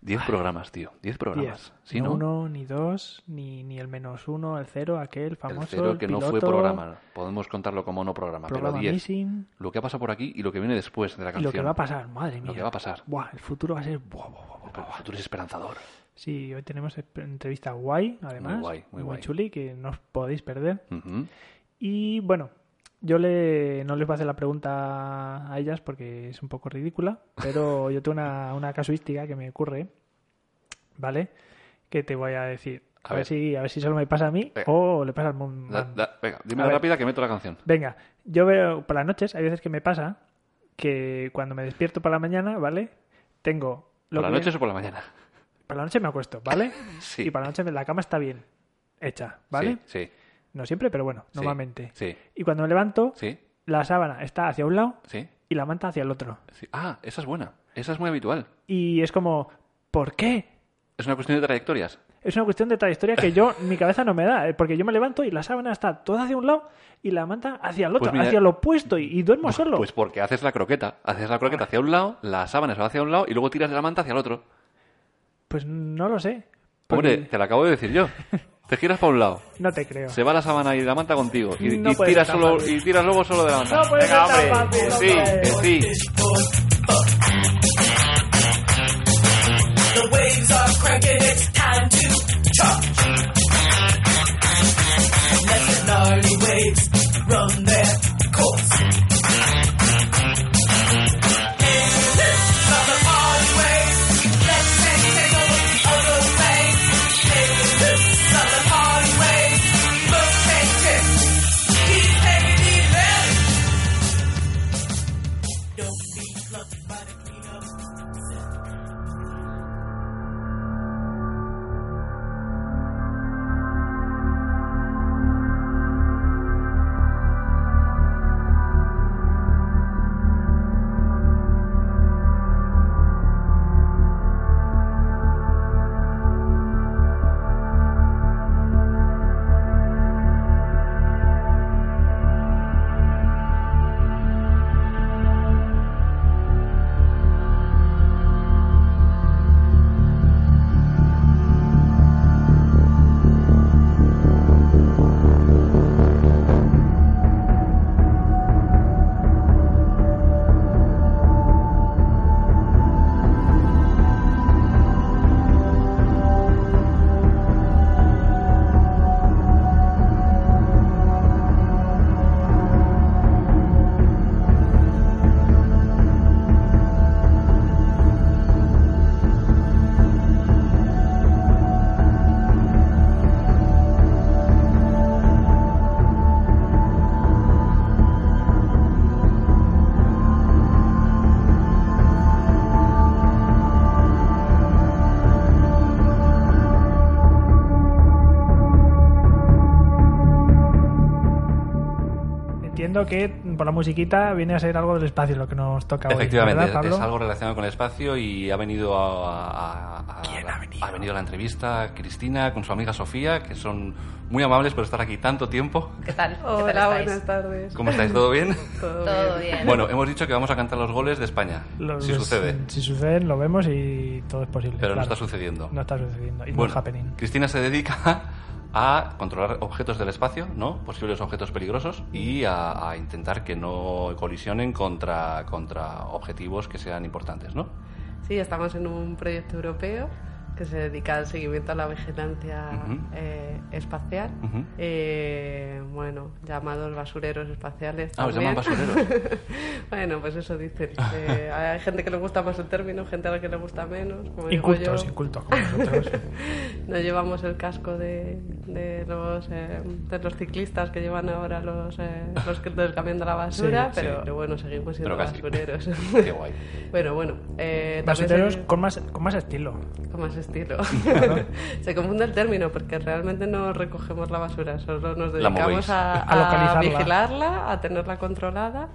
Diez programas, tío. Diez programas. Diez. ¿Sí, no no? uno, ni dos, ni, ni el menos uno, el cero, aquel famoso. el cero que no fue programa. Podemos contarlo como no programa, pero diez. missing. Lo que ha pasado por aquí y lo que viene después de la Y canción. lo que va a pasar, madre mía. Lo que va a pasar. Buah, el futuro va a ser. buah, buah, buah, buah, El futuro es esperanzador. Sí, hoy tenemos entrevista guay, además. guay, muy guay. chuli, que no os podéis perder. Y bueno, yo le, no les voy a hacer la pregunta a ellas porque es un poco ridícula, pero yo tengo una, una casuística que me ocurre, ¿vale? Que te voy a decir. A A, ver. ver. si, a ver si solo me pasa a mí Venga. o le pasa al mundo. Da- da- venga, dime rápida que meto la canción. Venga, yo veo por las noches, hay veces que me pasa que cuando me despierto por la mañana, ¿vale? Tengo... ¿Por la que- noche o por la mañana? Por la noche me acuesto, ¿vale? Sí. Y por la noche la cama está bien hecha, ¿vale? Sí, sí, No siempre, pero bueno, normalmente. sí, Y cuando me levanto, sí, la sábana está hacia un lado sí, y la manta hacia el otro. sí. Ah, esa es buena. Esa es muy habitual. Y es como, ¿por qué? Es una cuestión de trayectorias. Es una cuestión de trayectoria que yo, mi cabeza no me da, ¿eh? porque yo me levanto y la sábana está toda hacia un lado y la manta hacia el otro, Pues mira- hacia lo opuesto y, y duermo solo. Pues porque haces la croqueta. Haces la croqueta hacia un lado, la sábana se va hacia un lado y luego tiras de la manta hacia el otro. Pues no lo sé. Hombre, te lo acabo de decir yo. Te giras para un lado, No te creo. se va la sábana y la manta contigo y, No y tiras solo y tiras luego solo de la manta. No puede Venga, ser tan hombre. fácil, sí, sí. Entiendo que por la musiquita viene a ser algo del espacio lo que nos toca hoy. Efectivamente, ¿verdad, Pablo? es algo relacionado con el espacio y ha venido a, a- a- ¿Quién ha venido? ha venido a la entrevista Cristina con su amiga Sofía, que son muy amables por estar aquí tanto tiempo. ¿Qué tal? ¿Qué tal Hola, estáis? buenas tardes. ¿Cómo estáis? ¿Todo bien? Todo, Todo bien. bien. Bueno, hemos dicho que vamos a cantar los goles de España, Los- si sucede. Si suceden, lo vemos y todo es posible. Pero no claro. está sucediendo. No está sucediendo. It's Bueno, happening. Cristina se dedica a controlar objetos del espacio, ¿no? Posibles objetos peligrosos y a, intentar que no colisionen contra, contra objetivos que sean importantes, ¿no? Sí, estamos en un proyecto europeo que se dedica al seguimiento a la vigilancia eh, espacial. Eh, bueno, llamados basureros espaciales. Ah, os también. llaman basureros. bueno, pues eso dicen. Eh, hay gente que le gusta más el término, gente a la que le gusta menos. Como digo Incultos, yo. incultos como nosotros. No llevamos el casco de, de los, eh, de los ciclistas que llevan ahora los, eh, los que- del camión de la basura, Sí, pero, sí. bueno, seguimos siendo basureros. Qué guay. bueno, bueno. Eh, Basureros se- con más, con más estilo. con más estilo. Se confunde el término porque realmente no recogemos la basura, solo nos dedicamos a, A localizarla. vigilarla, a tenerla controlada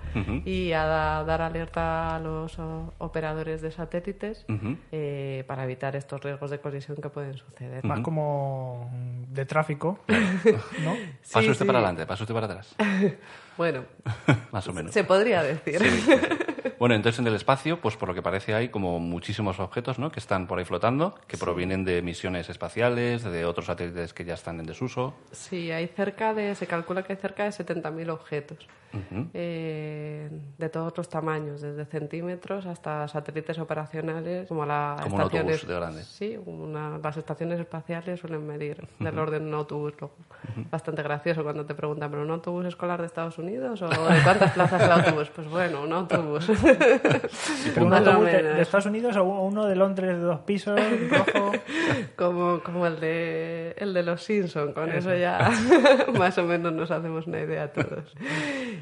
y a da- dar alerta a los o, operadores de satélites eh, para evitar estos riesgos de colisión que pueden suceder. Más como de tráfico, ¿no? Paso Sí, usted sí. para adelante, paso usted para atrás. Bueno, Más o menos. se podría decir. Bueno, entonces en el espacio, pues por lo que parece hay como muchísimos objetos, ¿no? Que están por ahí flotando, que provienen de misiones espaciales, de otros satélites que ya están en desuso. Sí, hay cerca de, se calcula que hay cerca de 70.000 objetos eh, de todos los tamaños, desde centímetros hasta satélites operacionales como la Como un estaciones, autobús de grande. Sí, una- las estaciones espaciales suelen medir del orden de un autobús. luego. Bastante gracioso cuando te preguntan, ¿pero un autobús escolar de Estados Unidos o de cuántas plazas el autobús? Pues bueno, un autobús. Pero un autobús de, Estados Unidos o uno de Londres de dos pisos, rojo. Como, como el de el de los Simpson, con eso, ya más o menos nos hacemos una idea todos.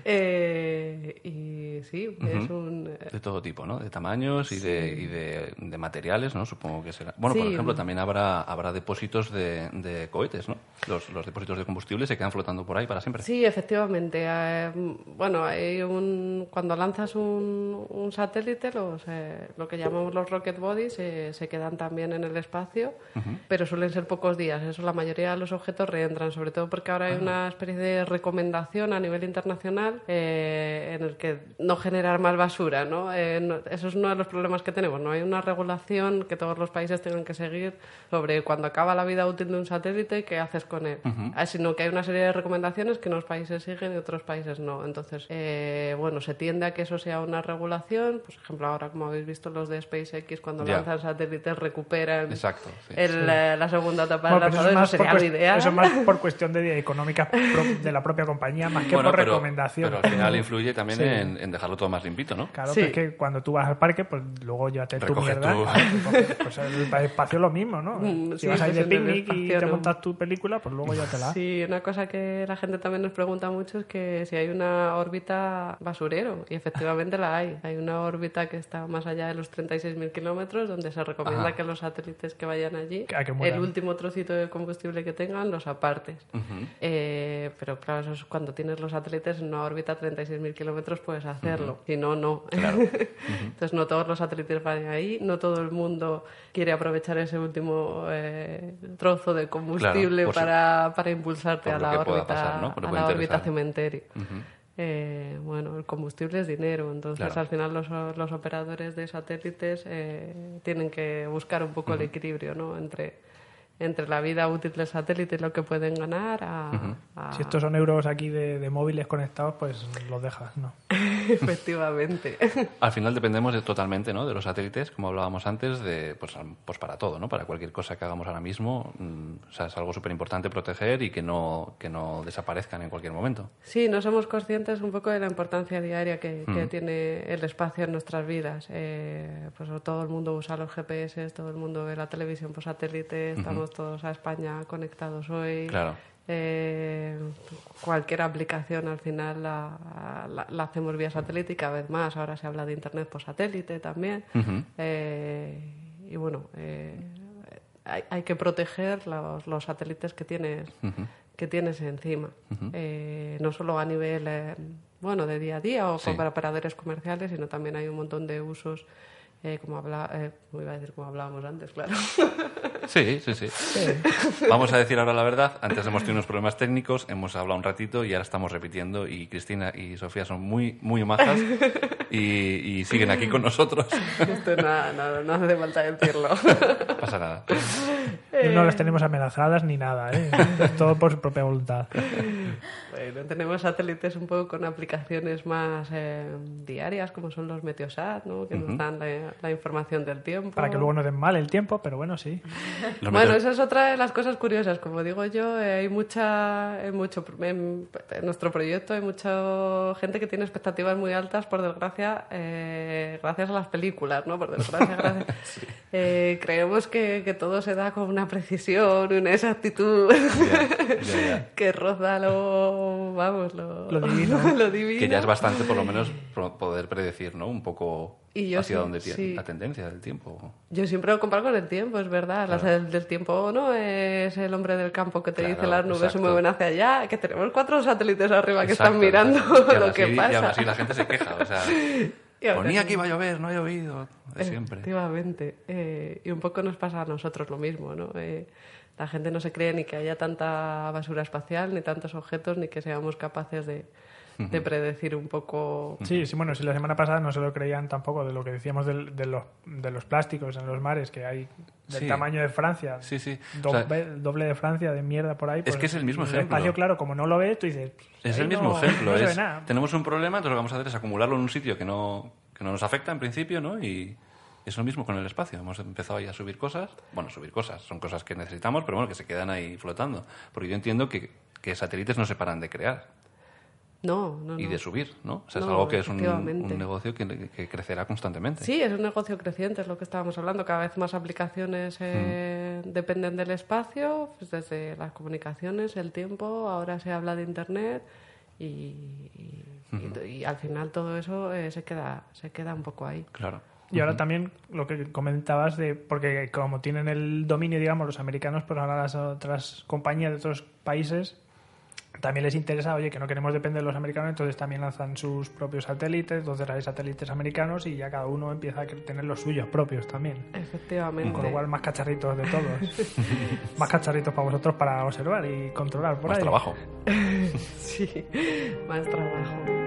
Eh, y sí, es un De todo tipo, ¿no? De tamaños y, de, y de, de materiales, ¿no? Supongo que será. Bueno, por ejemplo, también habrá, habrá depósitos de, de cohetes, ¿no? Los, los depósitos de combustible se quedan flotando por ahí para siempre. Sí, efectivamente. Eh, bueno, hay un, cuando lanzas un, un satélite, los, eh, lo que llamamos los rocket bodies eh, se quedan también en el espacio, pero suelen ser pocos días. Eso la mayoría de los objetos reentran, sobre todo porque ahora hay una especie de recomendación a nivel internacional eh, en el que no generar más basura. ¿no? No- eso es uno de los problemas que tenemos. No hay una regulación que todos los países tengan que seguir sobre cuando acaba la vida útil de un satélite, qué haces con él. Ah, Sino que hay una serie de recomendaciones que unos países siguen y otros países no. Entonces, eh, bueno, se tiende a que eso sea una regulación. Pues, por ejemplo, ahora, como habéis visto, los de SpaceX, cuando lanzan satélites, recuperan Exacto, sí. el, la segunda etapa del Bueno, eso, lanzador. es Eso más por sería lo cuest- ideal. eso es más por cuestión de económica pro- de la propia compañía, más que Bueno, por pero, recomendación. pero al final influye también Sí. en, en dejarlo todo más limpito, ¿no? Claro, Sí. pero es que cuando tú vas al parque, pues luego llévate tu Recoge mierda. tu- claro, recoge- pues el espacio es lo mismo, ¿no? Mm, si vas ahí de picnic y te montas tu película, pues luego ya te la. Sí, una cosa que la gente también nos pregunta mucho es que si hay una órbita basurero, y efectivamente la hay. Hay una órbita que está más allá de los 36.000 kilómetros, donde se recomienda Ajá. que los satélites que vayan allí, Que- el último trocito de combustible que tengan, los apartes. Eh, pero claro, eso es cuando tienes los satélites en una órbita a 36.000 kilómetros, puedes hacerlo. Si no, no. Entonces, no todos los satélites van ahí, no todo el mundo quiere aprovechar ese último eh, trozo de combustible para, para impulsarte a la órbita, a la órbita interesar. Eh, bueno, el combustible es dinero, entonces Claro. al final los, los operadores de satélites eh, tienen que buscar un poco el equilibrio ¿no? entre, entre la vida útil del satélite y lo que pueden ganar a, a- Si estos son euros aquí de, de móviles conectados, pues los dejas, ¿no? efectivamente. Al final dependemos de, totalmente ¿no? de los satélites, como hablábamos antes, de, pues, pues para todo, ¿no? para cualquier cosa que hagamos ahora mismo. mm, o sea, es algo súper importante proteger y que no, que no desaparezcan en cualquier momento. Sí, no somos conscientes un poco de la importancia diaria que, que tiene el espacio en nuestras vidas. Eh, pues todo el mundo usa los GPS, todo el mundo ve la televisión por satélite, estamos todos a España conectados hoy. Claro. Eh, cualquier aplicación al final la, la- la hacemos vía satélite y cada vez más. Ahora se habla de Internet por satélite también. Eh, y bueno, eh, hay, hay que proteger los, los satélites que tienes, que tienes encima. No solo a nivel bueno de día a día o Sí. para operadores comerciales, sino también hay un montón de usos. eh, como habla, eh, iba a decir como hablábamos antes, claro. Sí, sí, sí. Vamos a decir ahora la verdad. Antes hemos tenido unos problemas técnicos, hemos hablado un ratito y ahora estamos repitiendo. Y Cristina y Sofía son muy, muy majas y, y siguen aquí con nosotros. Esto no, no, no hace falta decirlo. Pasa nada. No las tenemos amenazadas ni nada, ¿eh? Es todo por su propia voluntad. Bueno, tenemos satélites un poco con aplicaciones más eh, diarias, como son los Meteosat, ¿no? que nos dan la, la información del tiempo. Para que luego no den mal el tiempo, pero bueno, sí. Bueno, esa es otra de las cosas curiosas. Como digo yo, eh, hay mucha, hay mucho, en, en nuestro proyecto hay mucha gente que tiene expectativas muy altas, por desgracia, eh, gracias a las películas, ¿no? Por desgracia, gracias. Eh, creemos que, que todo se da con una precisión, una exactitud Ya, ya, ya. que roza lo, vamos, lo, Lo divino. lo divino. Que ya es bastante, por lo menos, poder predecir, ¿no? Un poco Y yo hacia sí, dónde tiene sí. la tendencia del tiempo. Yo siempre lo comparo con el tiempo, es verdad. Las del, del tiempo no es el hombre del campo que te Claro, dice las nubes se exacto. mueven hacia allá, que tenemos cuatro satélites arriba que Exacto, están mirando exacto. Lo que pasa. Y aún así la gente se queja, o sea... Ponía que iba a llover, no ha llovido, de siempre. Efectivamente. Eh, y un poco nos pasa a nosotros lo mismo, ¿no? Eh, la gente no se cree ni que haya tanta basura espacial, ni tantos objetos, ni que seamos capaces de, de predecir un poco. Sí, sí, bueno, si la semana pasada no se lo creían tampoco de lo que decíamos del- de, los, de los plásticos en los mares, que hay del Sí. tamaño de Francia. Sí, sí. O sea, Doble, doble de Francia, de mierda por ahí. pues, que es el mismo ejemplo. espacio, claro, como no lo ves, tú dices... Es ahí el mismo no- ejemplo. no es, tenemos un problema, entonces lo que vamos a hacer es acumularlo en un sitio que no, que no nos afecta en principio, ¿no? Y es lo mismo con el espacio. Hemos empezado ahí a subir cosas. Bueno, subir cosas. Son cosas que necesitamos, pero bueno, que se quedan ahí flotando. Porque yo entiendo que, que satélites no se paran de crear No, no, y no. de subir, ¿no? O sea, es No, algo que es un, negocio que, que crecerá constantemente. Sí, es un negocio creciente, es lo que estábamos hablando. Cada vez más aplicaciones eh, Mm. dependen del espacio, pues desde las comunicaciones, el tiempo, ahora se habla de Internet y, y- y- y al final todo eso eh, se, queda, se queda un poco ahí. Claro. Y ahora también lo que comentabas de, porque como tienen el dominio, digamos, los americanos, pues ahora las otras compañías de otros países también les interesa, oye, que no queremos depender de los americanos, entonces también lanzan sus propios satélites, entonces hay satélites americanos y ya cada uno empieza a tener los suyos propios también. Efectivamente. Con lo cual, más cacharritos de todos. más cacharritos para vosotros para observar y controlar por Más ahí. trabajo. Sí, más trabajo.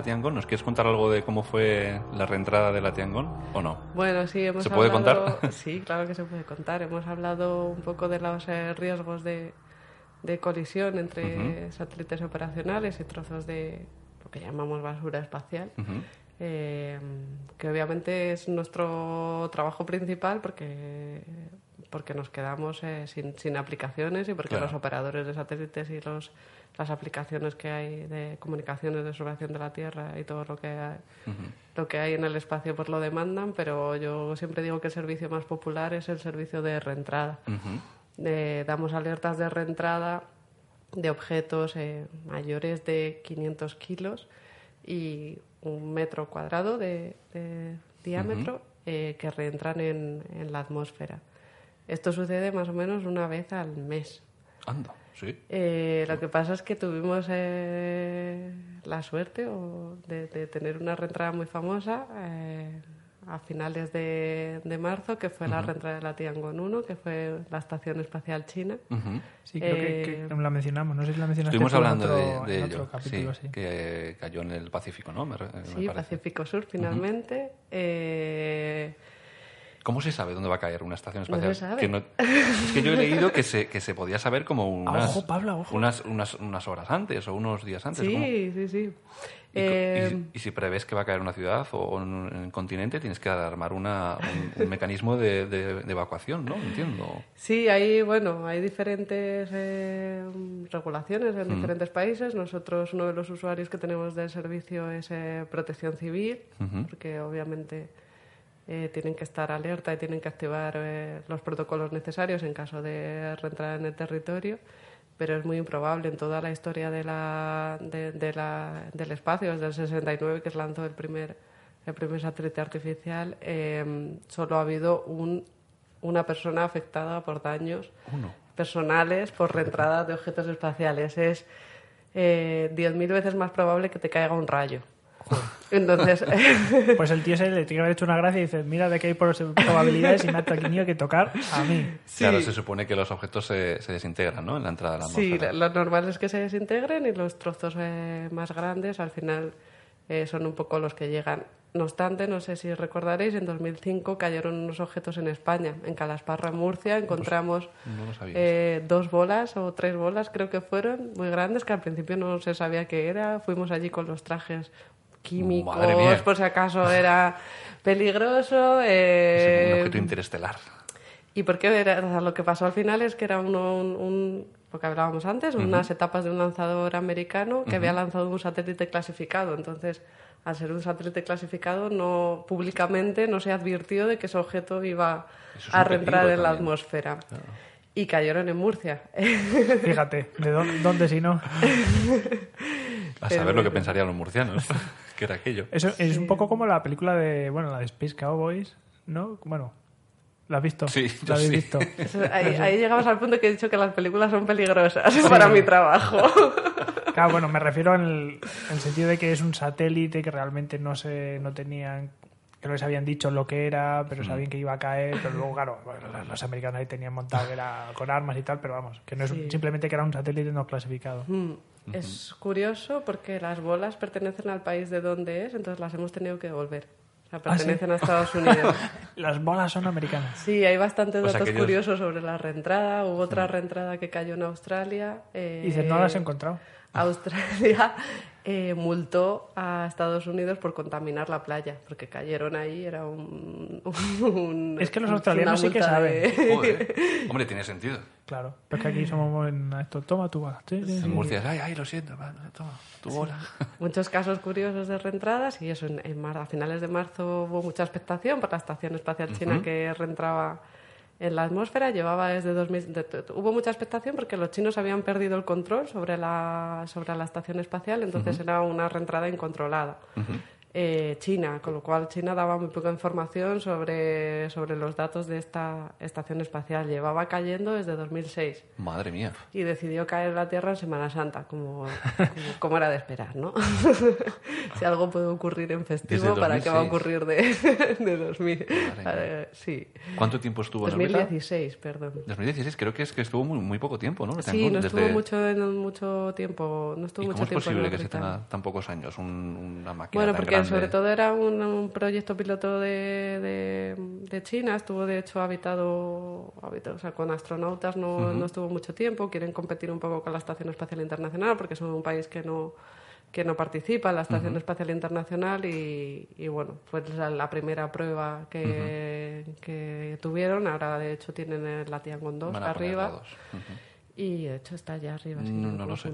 La Tiangón. ¿Nos quieres contar algo de cómo fue la reentrada de la Tiangón o no? Bueno, sí, hemos ¿Se puede hablado- contar? Sí, claro que se puede contar. Hemos hablado un poco de los eh, riesgos de, de colisión entre satélites operacionales y trozos de lo que llamamos basura espacial. Eh, que obviamente es nuestro trabajo principal porque porque nos quedamos eh, sin, sin aplicaciones y porque Claro. los operadores de satélites y los las aplicaciones que hay de comunicaciones de observación de la Tierra y todo lo que hay, lo que hay en el espacio pues lo demandan pero yo siempre digo que el servicio más popular es el servicio de reentrada de- damos alertas de reentrada de objetos eh, mayores de 500 kilos y un metro cuadrado de, de diámetro eh, que reentran en, en la atmósfera. Esto sucede más o menos una vez al mes. Anda, sí. Eh, lo que pasa es que tuvimos eh, la suerte o de, de tener una reentrada muy famosa eh, a finales de, de marzo, que fue la reentrada de la Tiangong 1, que fue la Estación Espacial China. Ujú. Sí, creo que, Eh, que la mencionamos. No sé si la mencionaste Estuvimos hablando otro- de, de ello, otro capítulo, sí, sí. que cayó en el Pacífico, ¿no? Me, Sí, parece. Pacífico Sur, finalmente. Eh, ¿Cómo se sabe dónde va a caer una estación No espacial? se sabe. Que no- es que yo he leído que se, que se podía saber como unas, ojo, Pablo, ojo. Unas, unas, unas horas antes o unos días antes. sí, sí, sí. Y, Eh, y- y si prevés que va a caer una ciudad o un, un continente, tienes que armar una, un, un mecanismo de, de- de evacuación, ¿no? Entiendo. Sí, hay, bueno, hay diferentes eh, regulaciones en diferentes países. Nosotros, uno de los usuarios que tenemos del servicio es eh, Protección Civil, porque obviamente eh, tienen que estar alerta y tienen que activar eh, los protocolos necesarios en caso de reentrada en el territorio. Pero es muy improbable en toda la historia de la, de, de la- del espacio, desde el 69 que se lanzó el primer, el primer satélite artificial, eh, solo ha habido un una persona afectada por daños personales por reentrada de objetos espaciales. Es eh, 10.000 veces más probable que te caiga un rayo. Entonces, Pues el tío se le tiene que haber hecho una gracia y dice, mira de qué hay por- probabilidades y me ha tenido que tocar a mí. Claro, se supone que los objetos se, se desintegran, ¿no? En la entrada de la sí, lo normal es que se desintegren y los trozos eh, más grandes al final eh, son un poco los que llegan. No obstante, no sé si recordaréis, en 2005 cayeron unos objetos en España. En Calasparra, Murcia, encontramos No lo sabía. eh, dos bolas o tres bolas, creo que fueron, muy grandes, que al principio no se sabía qué era. Fuimos allí con los trajes químicos, por si acaso era peligroso. Es eh, un objeto interestelar. ¿Y por qué era? O sea, lo que pasó al final es que era uno, un, un- lo que hablábamos antes, unas etapas de un lanzador americano que había lanzado un satélite clasificado. Entonces, al ser un satélite clasificado, no públicamente no se advirtió de que ese objeto iba es a reentrar en la atmósfera. Y cayeron en Murcia. Fíjate, ¿de dónde, dónde si no? A Pero saber lo que pensarían los murcianos. que era aquello. Eso es un poco como la película de, bueno, la de Space Cowboys, ¿no? Bueno, ¿la has visto? Sí, yo ¿La habéis sí. visto? Eso- ahí, ahí llegamos al punto que he dicho que las películas son peligrosas para mi trabajo. Claro, bueno, me refiero en el, en el sentido de que es un satélite que realmente no se no tenían que no les habían dicho lo que era, pero sabían que iba a caer, pero luego, claro, bueno, los- los americanos ahí tenían montado que era con armas y tal, pero vamos, que no es Sí. simplemente que era un satélite no clasificado. Mm, Es curioso porque las bolas pertenecen al país de donde es, entonces las hemos tenido que devolver. O sea, ¿Ah, sí? pertenecen a Estados Unidos. Las bolas son americanas. Sí, hay bastantes Pues datos aquellos- curiosos sobre la reentrada. Hubo otra reentrada que cayó en Australia. eh, Y dices, no las he encontrado. Australia eh, multó a Estados Unidos por contaminar la playa, porque cayeron ahí, era un... un- Es que los australianos sí que multa de- Joder. Hombre, tiene sentido. Claro, pero es que aquí somos en esto, toma tu bola. Sí, sí, sí. En Murcia, ay, ay, lo siento, va, toma, tu bola. Muchos casos curiosos de reentradas y eso, en, en mar- a finales de marzo hubo mucha expectación por la Estación Espacial China que reentraba en la atmósfera. Llevaba desde 2000... de- de- hubo mucha expectación porque los chinos habían perdido el control sobre la, sobre la Estación Espacial, entonces era una reentrada incontrolada. Eh, China, con lo cual China daba muy poca información sobre, sobre los datos de esta estación espacial. Llevaba cayendo desde 2006 Madre mía. y decidió caer la Tierra en Semana Santa, como, como, como era de esperar, ¿no? si algo puede ocurrir en festivo, ¿para qué va a 2006? ocurrir de, de 2000? Madre sí, ¿Cuánto tiempo estuvo en órbita? 2016, perdón. 2016, creo que es que estuvo muy, muy poco tiempo, ¿no? Sí, no Desde- estuvo mucho, mucho tiempo, no estuvo ¿Y mucho cómo es tiempo en posible que se tenga tan pocos años un- una máquina Bueno, tan porque grande? sobre todo era un, un proyecto piloto de, de, de China, estuvo de hecho habitado, habitado, o sea, con astronautas no, no estuvo mucho tiempo, quieren competir un poco con la Estación Espacial Internacional porque son un país que no que no participa en la Estación Espacial Internacional y, y, bueno, fue la, primera prueba que, que tuvieron, ahora de hecho tienen la Tiangong 2 Van a poner arriba y de hecho está allá arriba, si no, no lo sé.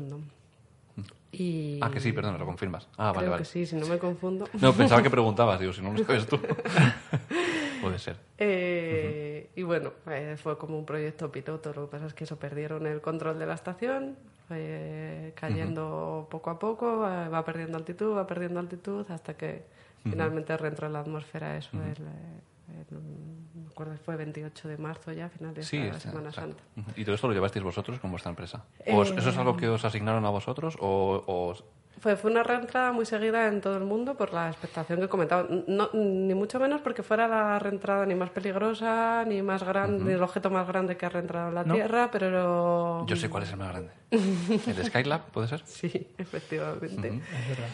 Y Ah, que sí, perdón, lo confirmas. Ah, vale, creo vale. que sí, si no me confundo. No, pensaba que preguntabas, digo, si no lo sabes tú. Puede ser. Eh, Y bueno, eh, fue como un proyecto piloto. Lo que pasa es que eso perdieron el control de la estación, fue cayendo poco a poco, eh, va perdiendo altitud, va perdiendo altitud, hasta que finalmente reentró en la atmósfera. Eso, el, eh, el- me acuerdo, fue 28 de marzo ya, final de Sí, esta Semana exacto. Santa. ¿Y todo esto lo llevasteis vosotros con vuestra empresa? ¿O es- ¿Eso es algo que os asignaron a vosotros o, Fue, fue una reentrada muy seguida en todo el mundo por la expectación que comentaba. No, ni mucho menos porque fuera la reentrada ni más peligrosa, ni más grande, ni el objeto más grande que ha reentrado en la ¿No? Tierra, pero... Yo sé cuál es el más grande. ¿El Skylab, puede ser? Sí, efectivamente. Es verdad.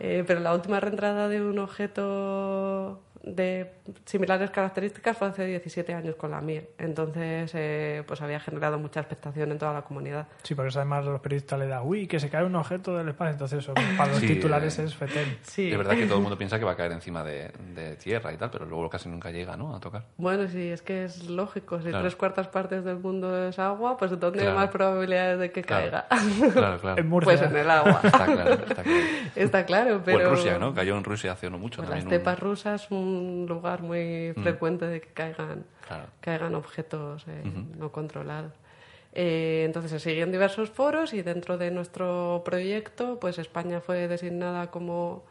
Eh, pero la última reentrada de un objeto de similares características fue hace 17 años con la Mir. Entonces, eh, pues había generado mucha expectación en toda la comunidad. Sí, porque eso además los periodistas le da, uy, que se cae un objeto del espacio. Entonces, eso para los Sí, titulares eh, es fetén. Sí. De verdad que todo el mundo piensa que va a caer encima de, de tierra y tal, pero luego casi nunca llega, ¿no? A tocar. Bueno, sí, es que es lógico. Si Claro. tres cuartas partes del mundo es agua, pues ¿dónde Claro. hay más probabilidades de que Claro. caiga? Claro, claro. En Murcia. pues en el agua. Está claro, está claro. Está claro, pero... O en Rusia, ¿no? Cayó en Rusia hace no mucho Pues las también. un- estepas rusas un lugar muy frecuente de que caigan, Claro. caigan objetos eh, no controlados. Eh, entonces se siguen diversos foros y dentro de nuestro proyecto, pues España fue designada como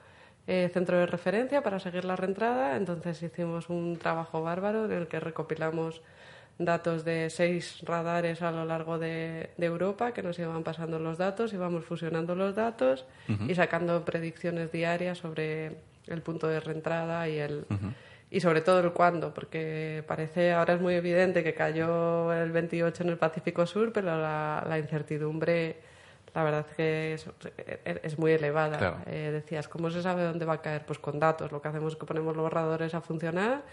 eh, centro de referencia para seguir la reentrada. Entonces hicimos un trabajo bárbaro en el que recopilamos datos de seis radares a lo largo de, de Europa que nos iban pasando los datos, íbamos fusionando los datos y sacando predicciones diarias sobre el punto de reentrada y el y sobre todo el cuándo, porque parece ahora es muy evidente que cayó el 28 en el Pacífico Sur, pero la, la incertidumbre la verdad es que es, es muy elevada. Claro. Eh, decías, ¿cómo se sabe dónde va a caer? Pues con datos. Lo que hacemos es que ponemos los borradores a funcionar,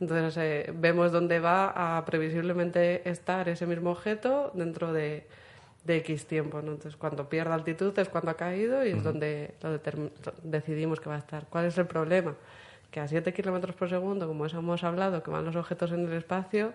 entonces eh, vemos dónde va a previsiblemente estar ese mismo objeto dentro de, de X tiempo. ¿no? Entonces, cuando pierde altitud es cuando ha caído y es donde lo decidimos que va a estar. ¿Cuál es el problema? Que a 7 kilómetros por segundo, como eso hemos hablado, que van los objetos en el espacio,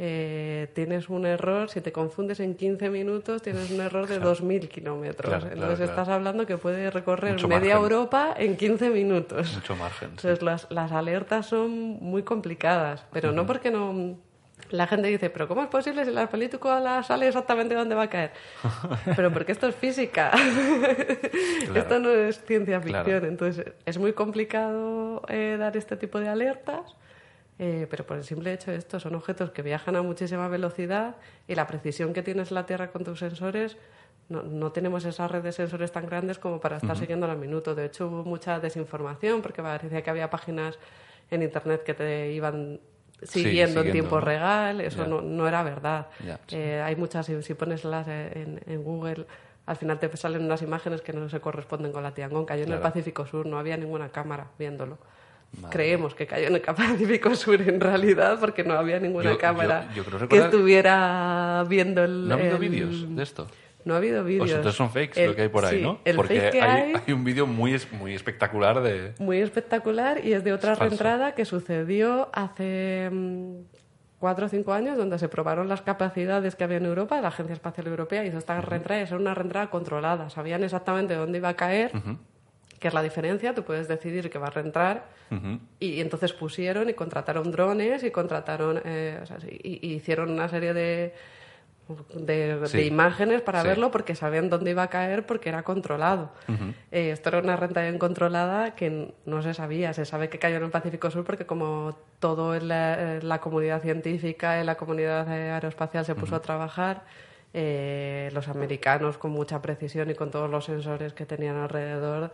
eh, tienes un error, si te confundes en 15 minutos, tienes un error de 2.000 kilómetros. Claro, claro, Entonces claro. estás hablando que puede recorrer Mucho media margen. Europa en 15 minutos. Mucho margen. sí. Entonces las, las alertas son muy complicadas, pero no porque no... La gente dice, pero ¿cómo es posible si la película sale exactamente dónde va a caer? Pero porque esto es física. Esto no es ciencia ficción. Claro. Entonces es muy complicado eh, dar este tipo de alertas, eh, pero por el simple hecho de esto son objetos que viajan a muchísima velocidad y la precisión que tienes en la Tierra con tus sensores no, no tenemos esa red de sensores tan grandes como para estar siguiendo al minuto. De hecho, hubo mucha desinformación porque parecía que había páginas en Internet que te iban Sí, siguiendo en tiempo ¿no? real. Eso no, no era verdad. Sí. Eh, hay muchas, si, si pones las en, en Google, al final te salen unas imagenes que no se corresponden con la Tiangong. Cayó en el. Pacífico Sur, no había ninguna cámara viéndolo. Madre Creemos que cayó en el Pacífico Sur en realidad porque no había ninguna Yo- cámara yo- yo creo que estuviera viendo el... ¿No ha habido el- vídeos de esto? No ha habido O vídeos. sea, entonces son fakes El- lo que hay por ahí, sí, ¿no? El Porque fake que hay, hay, un vídeo muy, muy espectacular de... muy espectacular y es de otra falso. reentrada que sucedió hace mm, cuatro o cinco años donde se probaron las capacidades que había en Europa, la Agencia Espacial Europea hizo esta reentrada y era una reentrada controlada, sabían exactamente dónde iba a caer, que es la diferencia, tú puedes decidir que va a reentrar Ujú. y entonces pusieron y contrataron drones y contrataron, eh, o sea, y, y hicieron una serie de, de, Sí. de imágenes para Sí. verlo porque sabían dónde iba a caer porque era controlado. Eh, esto era una renta bien controlada que no se sabía. Se sabe que cayó en el Pacífico Sur porque como todo en la, en la comunidad científica, en la comunidad eh, aeroespacial se puso a trabajar, eh, los americanos con mucha precisión y con todos los sensores que tenían alrededor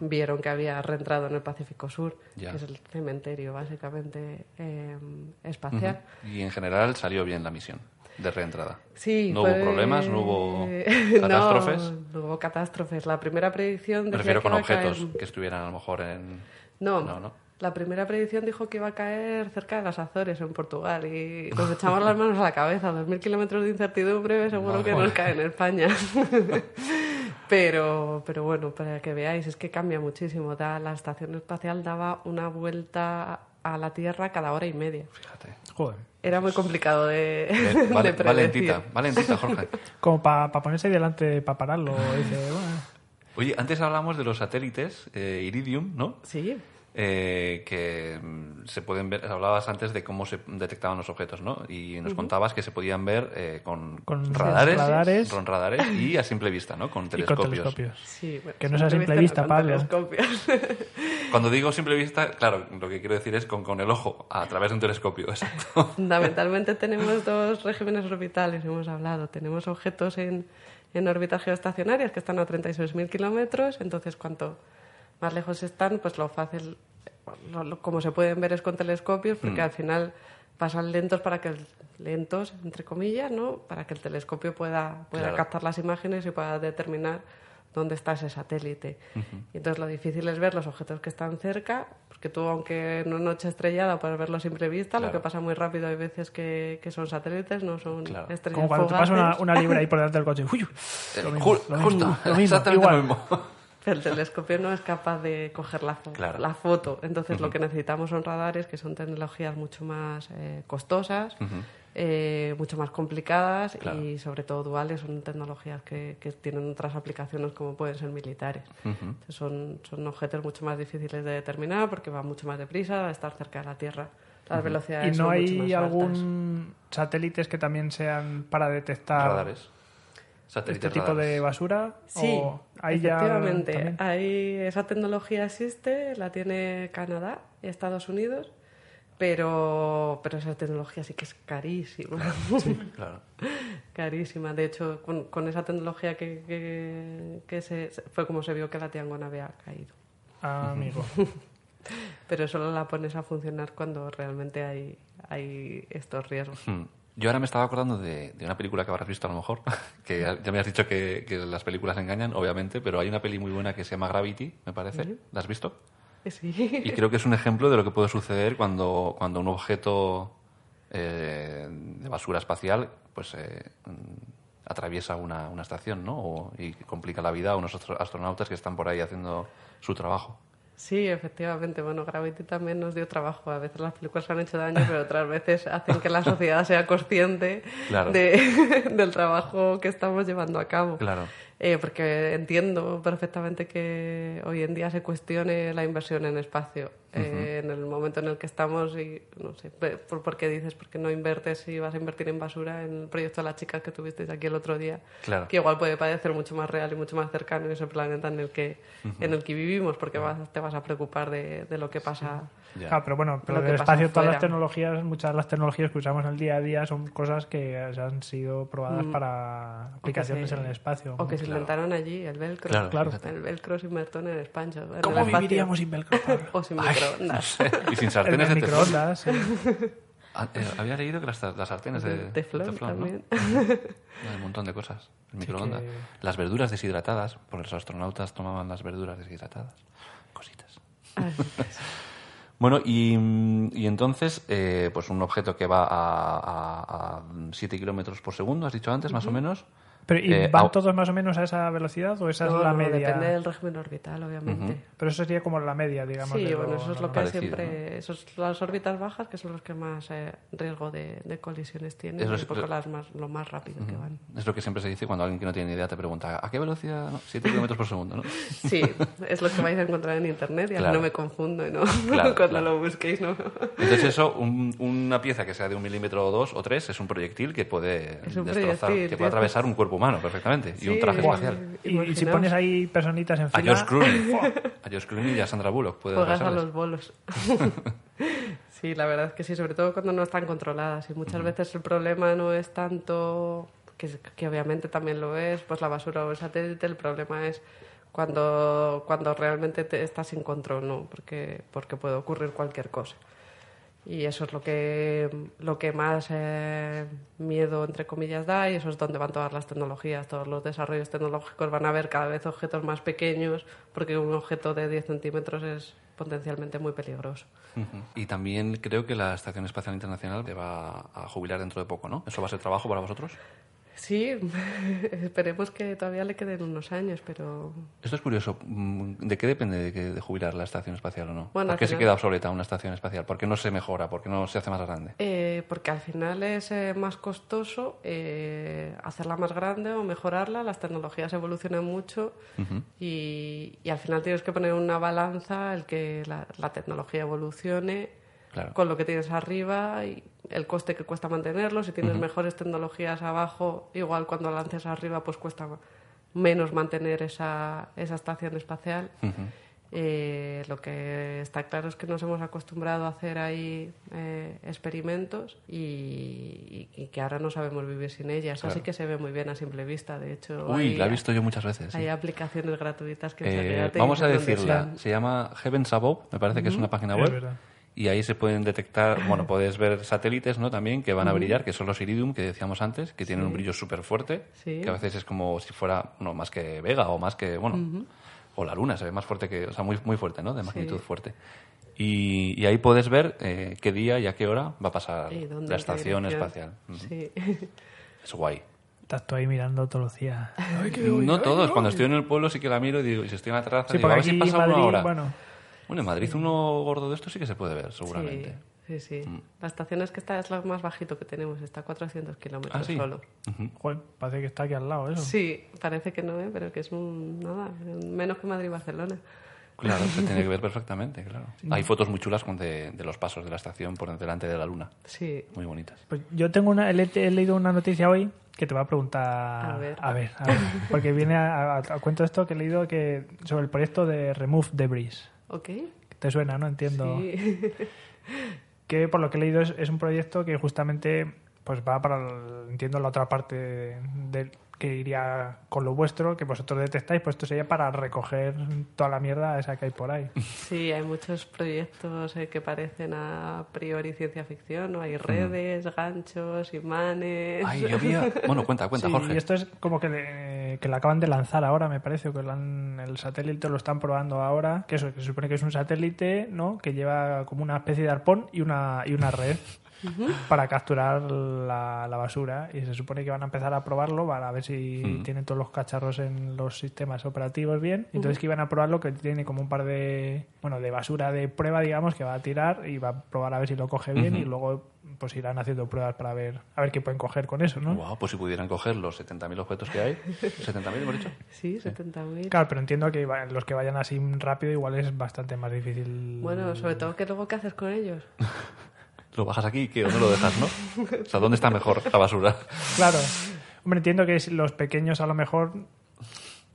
vieron que había reentrado en el Pacífico Sur, Ya. que es el cementerio básicamente eh, espacial. Y en general salió bien la misión de reentrada. Sí, no fue- hubo problemas, no hubo No, catástrofes. No, hubo catástrofes. La primera predicción Me refiero con caer- objetos que estuvieran a lo mejor en... No, No, no. la primera predicción dijo que iba a caer cerca de las Azores, en Portugal, y nos echamos las manos a la cabeza. 2.000 kilómetros de incertidumbre, seguro que nos cae en España. pero, pero bueno, para que veáis, es que cambia muchísimo. Da, la estación espacial daba una vuelta a la Tierra cada hora y media. Fíjate. Joder. Era muy complicado de, Bien, de vale- predecir. valentita, valentita, Jorge. Como para ponerse ahí delante, para pararlo. Dice, bueno, Oye, antes hablamos de los satélites eh, Iridium, ¿no? Sí, Eh, que mm, se pueden ver, hablabas antes de cómo se detectaban los objetos, ¿no? Y nos contabas que se podían ver eh, con, Con radares, radares. con radares y a simple vista, ¿no? Con y con telescopios. telescopios. sí. bueno, Que no es a simple vista, con Pablo. telescopios. Cuando digo simple vista, claro, lo que quiero decir es con, con el ojo, a través de un telescopio, exacto. Fundamentalmente tenemos dos regímenes orbitales, hemos hablado. Tenemos objetos en, en órbitas geoestacionarias que están a 36.000 kilómetros, entonces cuanto más lejos están, pues lo fácil, lo- lo- como se pueden ver es con telescopios, porque al final pasan lentos para que el- lentos entre comillas, ¿no? Para que el telescopio pueda, pueda Claro. captar las imágenes y pueda determinar dónde está ese satélite. Y entonces lo difícil es ver los objetos que están cerca, porque tú, aunque en una noche estrellada puedes verlo a simple vista, lo que pasa muy rápido hay veces que, que son satélites, no son Claro. estrellas Como cuando te pasa una, fugaces. una libra ahí por delante del coche. Uy, lo mismo, Ju- lo mismo, justo, lo mismo, exactamente igual. lo mismo. El telescopio no es capaz de coger la, fo- Claro. la foto. Entonces, lo que necesitamos son radares que son tecnologías mucho más eh, costosas, eh, mucho más complicadas Claro. y, sobre todo, duales. Son tecnologías que, que tienen otras aplicaciones como pueden ser militares. Entonces, son, son objetos mucho más difíciles de determinar porque van mucho más deprisa, al estar cerca de la Tierra. Las velocidades ¿Y no son mucho hay más altas. algún satélites que también sean para detectar Radares. Este tipo radares. de basura? Sí, ¿O hay ya efectivamente. también? Hay, esa tecnología existe, la tiene Canadá y Estados Unidos, pero, pero esa tecnología sí que es carísima. Claro. carísima. De hecho, con, con esa tecnología que, que, que se, fue como se vio que la Tiangong había caído. Ah, amigo. Pero solo la pones a funcionar cuando realmente hay, hay estos riesgos. Yo ahora me estaba acordando de, de una película que habrás visto a lo mejor, que ya me has dicho que, que las películas engañan, obviamente, pero hay una peli muy buena que se llama Gravity, me parece. ¿La has visto? Sí. Y creo que es un ejemplo de lo que puede suceder cuando, cuando un objeto eh, de basura espacial pues eh, mm, atraviesa una, una estación, ¿no? O- y complica la vida a unos astro- astronautas que están por ahí haciendo su trabajo. Sí, efectivamente. Bueno, Gravity también nos dio trabajo. A veces las películas han hecho daño, pero otras veces hacen que la sociedad sea consciente Claro. de- del trabajo que estamos llevando a cabo. Claro. Eh, porque entiendo perfectamente que hoy en día se cuestione la inversión en espacio. Eh, en el momento en el que estamos, y no sé, ¿por, por qué dices? ¿Por qué no inviertes si vas a invertir en basura en el proyecto de las chicas que tuvisteis aquí el otro día? Claro. Que igual puede parecer mucho más real y mucho más cercano en ese planeta en el que, en el que vivimos, porque vas, te vas a preocupar de, de lo que pasa. Ya. Ah, pero bueno, pero del espacio, todas las tecnologías, muchas de las tecnologías que usamos en el día a día son cosas que han sido probadas para aplicaciones se- en el espacio. O que se inventaron allí, el velcro. Claro, Claro. El velcro se inventó en el ¿Cómo espacio. viviríamos sin velcro? Pablo? O sin microondas. Y sin sartenes de teflón. microondas, sí. Ah, eh, había leído que las, las sartenes de, De teflón. Hay un montón de cosas. El microondas. que- Las verduras deshidratadas, porque los astronautas tomaban las verduras deshidratadas. Cositas. Bueno, y, y entonces, eh, pues un objeto que va a, 7 kilómetros por segundo, has dicho antes, más o menos. Pero, ¿y Eh, van todos más o menos a esa velocidad o esa No, es la no, media? Depende del régimen orbital, obviamente. Pero eso sería como la media, digamos. Sí, de bueno, eso es lo que Parecido, siempre. Esos, las órbitas bajas, que son los que más eh, riesgo de, de colisiones tienen, es- un poco las más, lo más rápido que van. Es lo que siempre se dice cuando alguien que no tiene ni idea te pregunta ¿a qué velocidad? No, 7 kilómetros por segundo, ¿no? Sí, es lo que vais a encontrar en internet y Claro. no me confundo no Claro, cuando claro. lo busquéis, ¿no? Entonces eso, un- una pieza que sea de un milímetro o dos o tres es un proyectil que puede Es un destrozar, proyectil, que puede atravesar un cuerpo humano perfectamente y un traje espacial. Y, y si pones ahí personitas en A fila... George Clooney, a George Clooney y a Sandra Bullock puede Juegas a los bolos. sí, la verdad es que sí, sobre todo cuando no están controladas. Y muchas veces el problema no es tanto, que, que obviamente también lo es, pues la basura o el satélite, el problema es cuando, cuando realmente te, estás sin control, ¿no? Porque, porque puede ocurrir cualquier cosa. Y eso es lo que, lo que más eh, miedo, entre comillas, da, y eso es donde van todas las tecnologías, todos los desarrollos tecnológicos van a ver cada vez objetos más pequeños, porque un objeto de 10 centímetros es potencialmente muy peligroso. Y también creo que la Estación Espacial Internacional te va a jubilar dentro de poco, ¿no? ¿Eso va a ser trabajo para vosotros? Sí, esperemos que todavía le queden unos años, pero Esto es curioso. Mm, ¿De qué depende de, que- de jubilar la estación espacial o no? Bueno, ¿Por qué se queda obsoleta una estación espacial? ¿Por qué no se mejora? ¿Por qué no se hace más grande? Eh, porque al final es eh, más costoso eh, hacerla más grande o mejorarla. Las tecnologías evolucionan mucho y, y al final tienes que poner una balanza el que la, la tecnología evolucione Claro. con lo que tienes arriba y el coste que cuesta mantenerlo. Si tienes mejores tecnologías abajo, igual cuando lances arriba, pues cuesta menos mantener esa, esa estación espacial. Eh, lo que está claro es que nos hemos acostumbrado a hacer ahí eh, experimentos y, y- y que ahora no sabemos vivir sin ellas. Así que se ve muy bien a simple vista. De hecho, Uy, hay, la he visto yo muchas veces. sí. hay aplicaciones gratuitas que Eh, vamos a decirla. Se llama Heavens Above, me parece que es una página web. Y ahí se pueden detectar, bueno, puedes ver satélites, ¿no? También que van a brillar, que son los Iridium que decíamos antes, que tienen un brillo súper fuerte, Sí. que a veces es como si fuera, no, más que Vega o más que, bueno, o la Luna, se ve más fuerte que, o sea, muy, muy fuerte, ¿no? De magnitud fuerte. Y, y ahí puedes ver eh, qué día y a qué hora va a pasar ¿Y dónde, la estación espacial. Sí. Es guay. Estás tú ahí mirando todos los días. No todos, cuando estoy en el pueblo sí que la miro y digo, y si estoy en la terraza, Sí, digo, a ver si pasa en una Madrid, hora. bueno, Bueno, en Madrid uno gordo de esto sí que se puede ver, seguramente. Sí, sí, sí. Mm. La estación es que está, es lo más bajito que tenemos, está a 400 kilómetros Ah, sí. solo. joder, parece que está aquí al lado eso. Sí, parece que no, ¿eh? pero que es un, nada, menos que Madrid y Barcelona. Claro, se tiene que ver perfectamente, claro. Hay fotos muy chulas con de, de los pasos de la estación por delante de la luna. Sí, Muy bonitas. Pues yo tengo una, he leído una noticia hoy que te va a preguntar. A ver. a ver, a ver. Porque viene a, a- a cuento esto que he leído que sobre el proyecto de Remove Debris. Ok. Te suena, ¿no? Entiendo. Sí. Que por lo que he leído es, es un proyecto que justamente pues va para, el- entiendo, la otra parte de, que iría con lo vuestro, que vosotros detectáis, pues esto sería para recoger toda la mierda esa que hay por ahí. Sí, hay muchos proyectos eh, que parecen a priori ciencia ficción, ¿no? Hay redes, ganchos, imanes... Ay, yo vi... a- Bueno, cuenta, cuenta, Sí, Jorge. y esto es como que, le- que lo acaban de lanzar ahora, me parece, o que lo han- el satélite lo están probando ahora, que eso, que se supone que es un satélite, ¿no? Que lleva como una especie de arpón y una, y una red para capturar la, la basura y se supone que van a empezar a probarlo para ver si tienen todos los cacharros en los sistemas operativos bien. Entonces que iban a probarlo que tiene como un par de, bueno, de basura de prueba, digamos, que va a tirar y va a probar a ver si lo coge bien y luego pues irán haciendo pruebas para ver a ver qué pueden coger con eso, ¿no? Guau, pues si pudieran coger los 70.000 objetos que hay. ¿70.000 hemos dicho? Sí, 70.000. Claro, pero entiendo que los que vayan así rápido igual es bastante más difícil. Bueno, sobre todo que luego qué haces con ellos. Lo bajas aquí ¿qué? o no lo dejas, ¿no? O sea, ¿dónde está mejor la basura? Claro. Hombre, entiendo que los pequeños a lo mejor,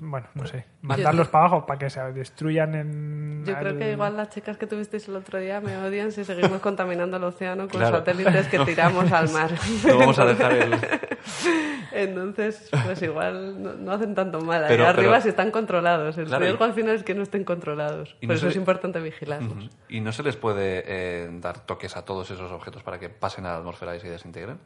bueno, no sé, mandarlos para abajo para que se destruyan en... Yo creo que igual las chicas que tuvisteis el otro día me odian si seguimos contaminando el océano con Claro. satélites que tiramos al mar. No vamos a dejar el... Entonces, pues igual no, no hacen tanto mal. Ahí Pero- arriba pero- si están controlados. El Claro, riesgo y- al final es que no estén controlados. Y Por no eso se- es importante vigilarlos. ¿Y no se les puede eh, dar toques a todos esos objetos para que pasen a la atmósfera y se desintegren?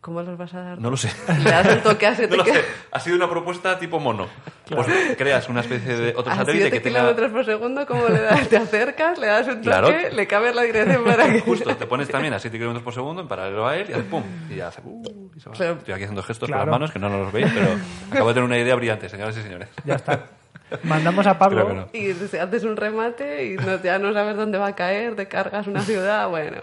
¿Cómo los vas a dar? No lo sé. Le das el toque a 7 No lo sé. Ha sido una propuesta tipo mono. Pues creas una especie de otro a satélite 7 que tenga... kilómetros por segundo, ¿cómo le das? Te acercas, le das un toque, Claro. le cambias la dirección para que... Justo, te pones también a 7 kilómetros por segundo en paralelo a él y hace pum. Y ya hace... uh, y se va. Claro. Estoy aquí haciendo gestos Claro. con las manos que no nos los veis, pero acabo de tener una idea brillante, señoras y señores. Ya está. Mandamos a Pablo. No. Y haces un remate y no, ya no sabes dónde va a caer, te cargas una ciudad, bueno.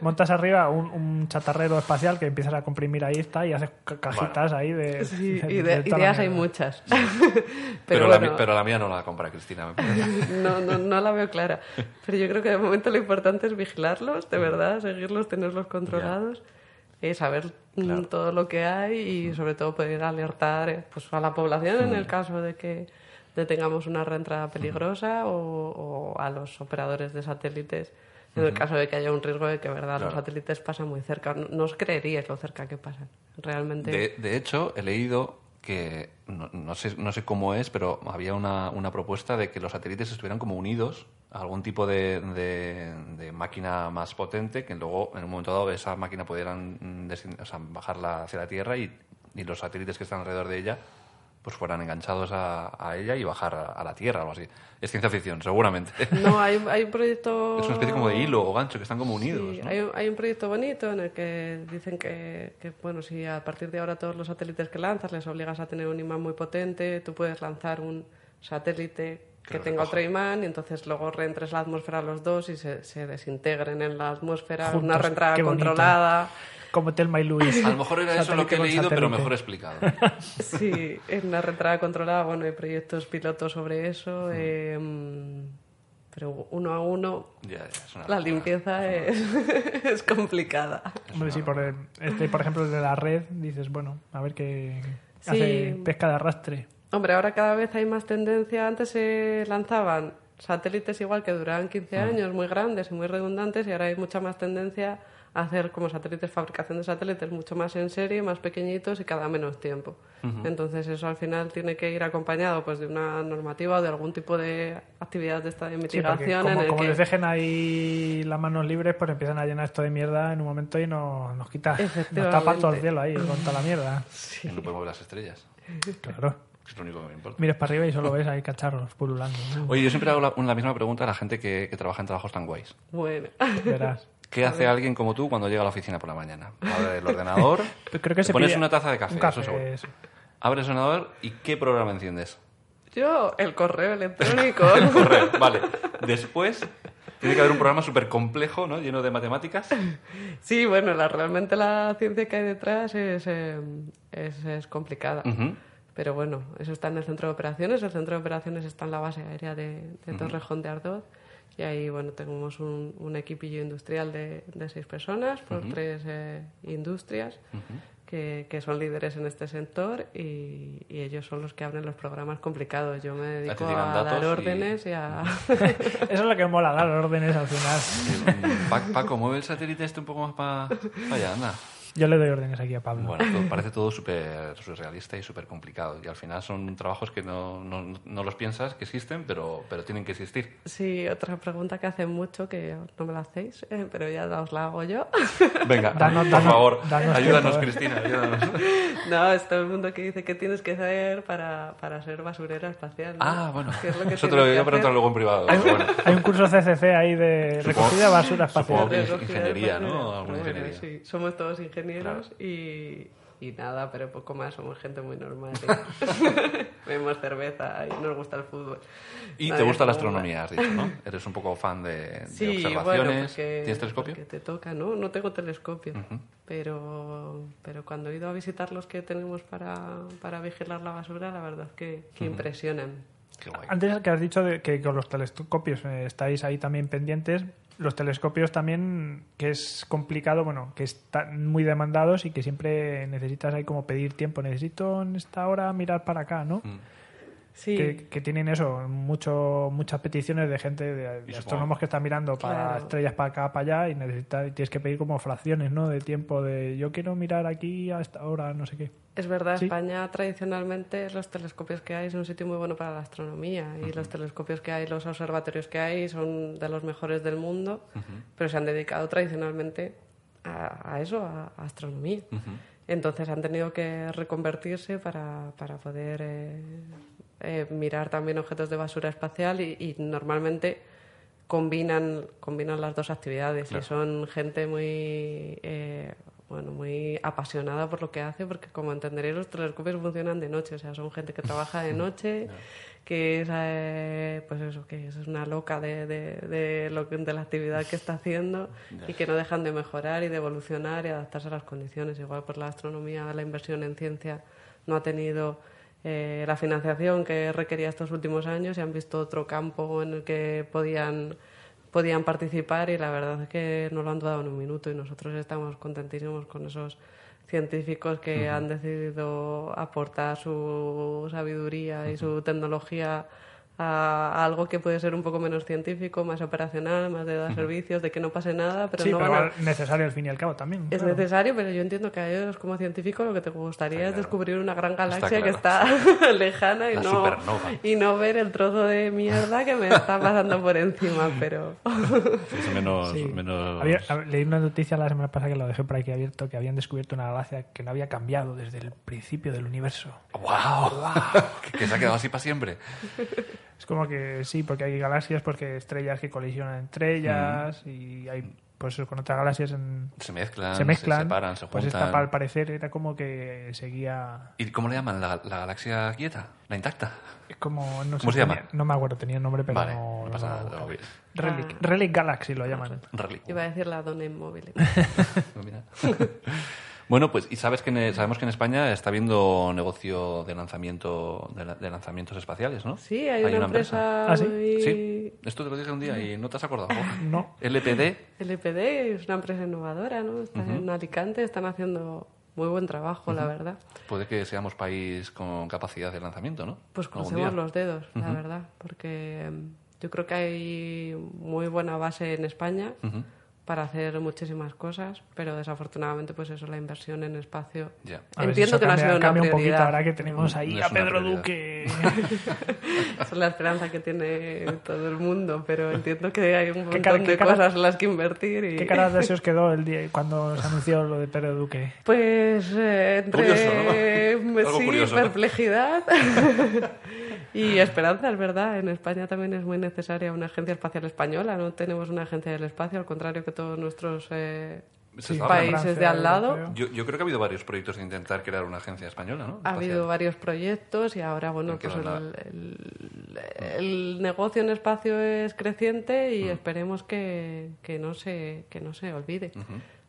Montas arriba un, un chatarrero espacial que empiezas a comprimir ahí está y haces ca- cajitas ahí de, Sí, de- ide- de toda la ideas hay muchas. Pero, Pero, la, bueno, mi- pero la mía no la compra Cristina. me parece. no, no, no la veo clara. Pero yo creo que de momento lo importante es vigilarlos, de verdad, seguirlos, tenerlos controlados, eh, saber mm, Claro. todo lo que hay y sobre todo poder alertar eh, pues, a la población en el caso de que detengamos una reentrada peligrosa o, o a los operadores de satélites en el caso de que haya un riesgo de que verdad los Claro. satélites pasan muy cerca. No, no os creeríais lo cerca que pasan. Realmente. De, de hecho, he leído que, no, no sé, no sé cómo es, pero había una, una propuesta de que los satélites estuvieran como unidos a algún tipo de, de- de máquina más potente, que luego, en un momento dado, esa máquina pudieran mm, o sea, bajarla hacia la Tierra y, y los satélites que están alrededor de ella pues fueran enganchados a, a ella y bajar a, a la Tierra o algo así. Es ciencia ficción, seguramente. No, hay, hay un proyecto... Es una especie como de hilo o gancho que están como unidos. Sí, ¿no? hay, un- hay un proyecto bonito en el que dicen que, que, bueno, si a partir de ahora todos los satélites que lanzas les obligas a tener un imán muy potente, tú puedes lanzar un satélite Que tenga otro imán y entonces luego reentres la atmósfera los dos y se, se desintegren en la atmósfera, Juntos, una reentrada bonito. Como Telma y Luis. A lo mejor era eso lo que he Satélite leído, pero satélite. mejor explicado. Sí, en una reentrada controlada, bueno, hay proyectos pilotos sobre eso, eh, pero uno a uno Ya, ya, es una la limpieza es, es complicada. Hombre, sí, por, el- este, por ejemplo, el de la red, dices, bueno, a ver qué Sí. hace pesca de arrastre. Hombre, ahora cada vez hay más tendencia. Antes se lanzaban satélites igual que duraban 15 años, muy grandes y muy redundantes, y ahora hay mucha más tendencia hacer como satélites, fabricación de satélites mucho más en serie, más pequeñitos y cada menos tiempo. Entonces eso al final tiene que ir acompañado pues de una normativa o de algún tipo de actividad de esta de Sí, mitigación en como, el como que les dejen ahí las manos libres, pues empiezan a llenar esto de mierda en un momento y nos, nos quita, nos tapa todo el cielo ahí con toda la mierda. Que no podemos ver las estrellas. Claro. Es lo único que me importa. Mires para arriba y solo ves ahí cacharros pululando. Oye, yo siempre hago la, la misma pregunta a la gente que, que trabaja en trabajos tan guays. bueno, Verás. ¿Qué hace alguien como tú cuando llega a la oficina por la mañana? Abre el ordenador, Creo que te se pones pilla una taza de café, un café, eso seguro. eso. Abres el ordenador y ¿qué programa enciendes? yo el correo electrónico. El correo, vale. Después tiene que haber un programa súper complejo, ¿no? Lleno de matemáticas. Sí, bueno, la, realmente la ciencia que hay detrás es, eh, es, es complicada. Ujú. Pero bueno, eso está en el centro de operaciones. El centro de operaciones está en la base aérea de, de Torrejón de Ardoz. Y ahí, bueno, tenemos un, un equipillo industrial de, de seis personas por tres eh, industrias. que, que son líderes en este sector y, y ellos son los que abren los programas complicados. Yo me dedico a dar y- órdenes y, a... Eso es lo que mola, dar órdenes al final. Eh, Pa- Paco, mueve el satélite este un poco más para allá, anda. Yo le doy órdenes aquí a Pablo. Bueno, todo- parece todo súper surrealista y súper complicado. Y al final son trabajos que no, no, no los piensas que existen, pero, pero tienen que existir. Sí, otra pregunta que hacen mucho, que no me la hacéis, eh, pero ya os la hago yo. Venga, Danos- por danos- favor, danos ayúdanos, tiempo. Cristina, ayúdanos. No, es todo el mundo que dice que tienes que hacer para, para ser basurera espacial. ¿no? Ah, bueno, ¿Qué es lo que eso te lo voy a preguntar luego en privado. pero bueno. Hay un curso CCC ahí de recogida de basura espacial. supongo que es ingeniería. ¿no? Alguna Bueno, ingeniería. sí, somos todos ingenieros y, y nada, pero poco más, somos gente muy normal. y Bebemos cerveza y nos gusta el fútbol. Y Nadie te gusta la astronomía, has dicho, ¿no? Eres un poco fan de, de Sí, observaciones. bueno, porque, ¿Tienes telescopio? porque te toca, ¿no? No tengo telescopio, pero, pero cuando he ido a visitar los que tenemos para, para vigilar la basura, la verdad es que, que impresionan. Qué guay. Antes que has dicho de que con los telescopios eh, estáis ahí también pendientes, los telescopios también, que es complicado, bueno, que están muy demandados y que siempre necesitas ahí como pedir tiempo. Necesito en esta hora mirar para acá, ¿no? Mm. Sí, Que, que tienen eso, mucho, muchas peticiones de gente, de, astrónomos que están mirando para Claro. estrellas para acá, para allá y necesitas, y tienes que pedir como fracciones, ¿no? De tiempo, de yo quiero mirar aquí a esta hora, no sé qué. Es verdad, Sí. España tradicionalmente los telescopios que hay son un sitio muy bueno para la astronomía y los telescopios que hay, los observatorios que hay son de los mejores del mundo, pero se han dedicado tradicionalmente a, a eso, a, a astronomía. Entonces han tenido que reconvertirse para, para poder eh, eh, mirar también objetos de basura espacial y, y normalmente combinan, combinan las dos actividades y son gente muy eh, bueno muy apasionada por lo que hace porque como entenderéis los telescopios funcionan de noche o sea son gente que trabaja de noche que es eh, pues eso que es una loca de, de, de lo de la actividad que está haciendo y que no dejan de mejorar y de evolucionar y adaptarse a las condiciones. Igual por la astronomía la inversión en ciencia no ha tenido eh, la financiación que requería estos últimos años y han visto otro campo en el que podían podían participar y la verdad es que no lo han dudado en un minuto y nosotros estamos contentísimos con esos científicos que han decidido aportar su sabiduría y su tecnología a, algo que puede ser un poco menos científico, más operacional, más de dar servicios, de que no pase nada, pero sí, no pero a- necesario al fin y al cabo también. es claro. necesario, pero yo entiendo que a ellos como científico lo que te gustaría Está es claro. descubrir una gran galaxia Está que claro, está lejana y La no, supernova. y no ver el trozo de mierda que me está pasando por encima, pero Es menos... Sí. menos... Había- hab- leí una noticia la semana pasada que lo dejé por aquí abierto, que habían descubierto una galaxia que no había cambiado desde el principio del universo. ¡Wow! que, que se ha quedado así para siempre. Es como que sí, porque hay galaxias, porque estrellas que colisionan entre ellas y hay pues con otras galaxias en- Se mezclan, se mezclan. separan, se pues juntan. esta, al parecer, era como que seguía... ¿Y cómo le llaman? ¿La, la galaxia quieta? ¿La intacta? Es como... No sé, ¿Cómo se llama? tenía- no me acuerdo, tenía el nombre, pero vale, no... no pasa nada. lo voy- Relic, Relic Galaxy lo llaman. Rally. iba a decir la dona inmóvil. Bueno, pues y sabes que en- sabemos que en España está habiendo negocio de lanzamiento de, la- de lanzamientos espaciales, ¿no? Sí, hay, una, empresa, ¿Ah, sí? esto te lo dije un día y no te has acordado. No. LPD, LPD es una empresa innovadora, ¿no? Está en Alicante, están haciendo muy buen trabajo, la verdad. puede que seamos país con capacidad de lanzamiento, ¿no? Pues crucemos los dedos, la verdad, porque mm, yo creo que hay muy buena base en España. Para hacer muchísimas cosas, pero desafortunadamente, pues eso, la inversión en espacio. Ver Entiendo si que no ha cambia, sido una cambia un poquito prioridad. ahora que tenemos ahí No a Pedro prioridad. Duque. Esa es la esperanza que tiene todo el mundo, pero entiendo que hay un ¿Qué montón cara- de cara- cosas en las que invertir. Y... ¿Qué caras de se os quedó el día cuando se anunció lo de Pedro Duque? Pues eh, entre Curioso, ¿no? Algo sí, curioso. perplejidad y esperanza, es verdad. En España también es muy necesaria una agencia espacial española. No tenemos una agencia del espacio, al contrario que todos nuestros eh, Sí, países de al lado. Yo, yo creo que ha habido varios proyectos de intentar crear una agencia española, ¿no? Ha Espacial. habido varios proyectos y ahora, bueno, pues el negocio en espacio es creciente y esperemos que, que no se, que no se olvide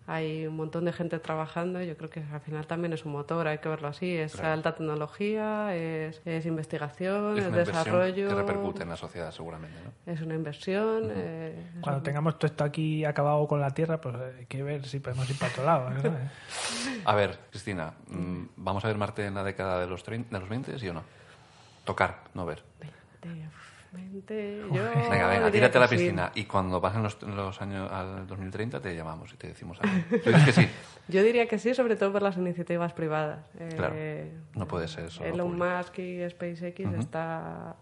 hay un montón de gente trabajando. Yo creo que al final también es un motor, hay que verlo así. Es alta tecnología, es, es investigación, es, es desarrollo. Que repercute en la sociedad seguramente. ¿no? Es una inversión. Eh, Cuando tengamos todo esto aquí acabado con la tierra, pues eh, hay que ver si podemos ir para otro lado. ¿no? a ver, Cristina, mm, ¿vamos a ver Marte en la década de los, 30, de los 20 sí o no? Tocar, no ver. 20, Exactamente. Yo Venga, venga, tírate a la piscina y cuando pasen los, los, años al 2030 te llamamos y te decimos algo. Yo diría que sí, sobre todo por las iniciativas privadas. Eh, no puede ser eso. Elon Musk y SpaceX uh está...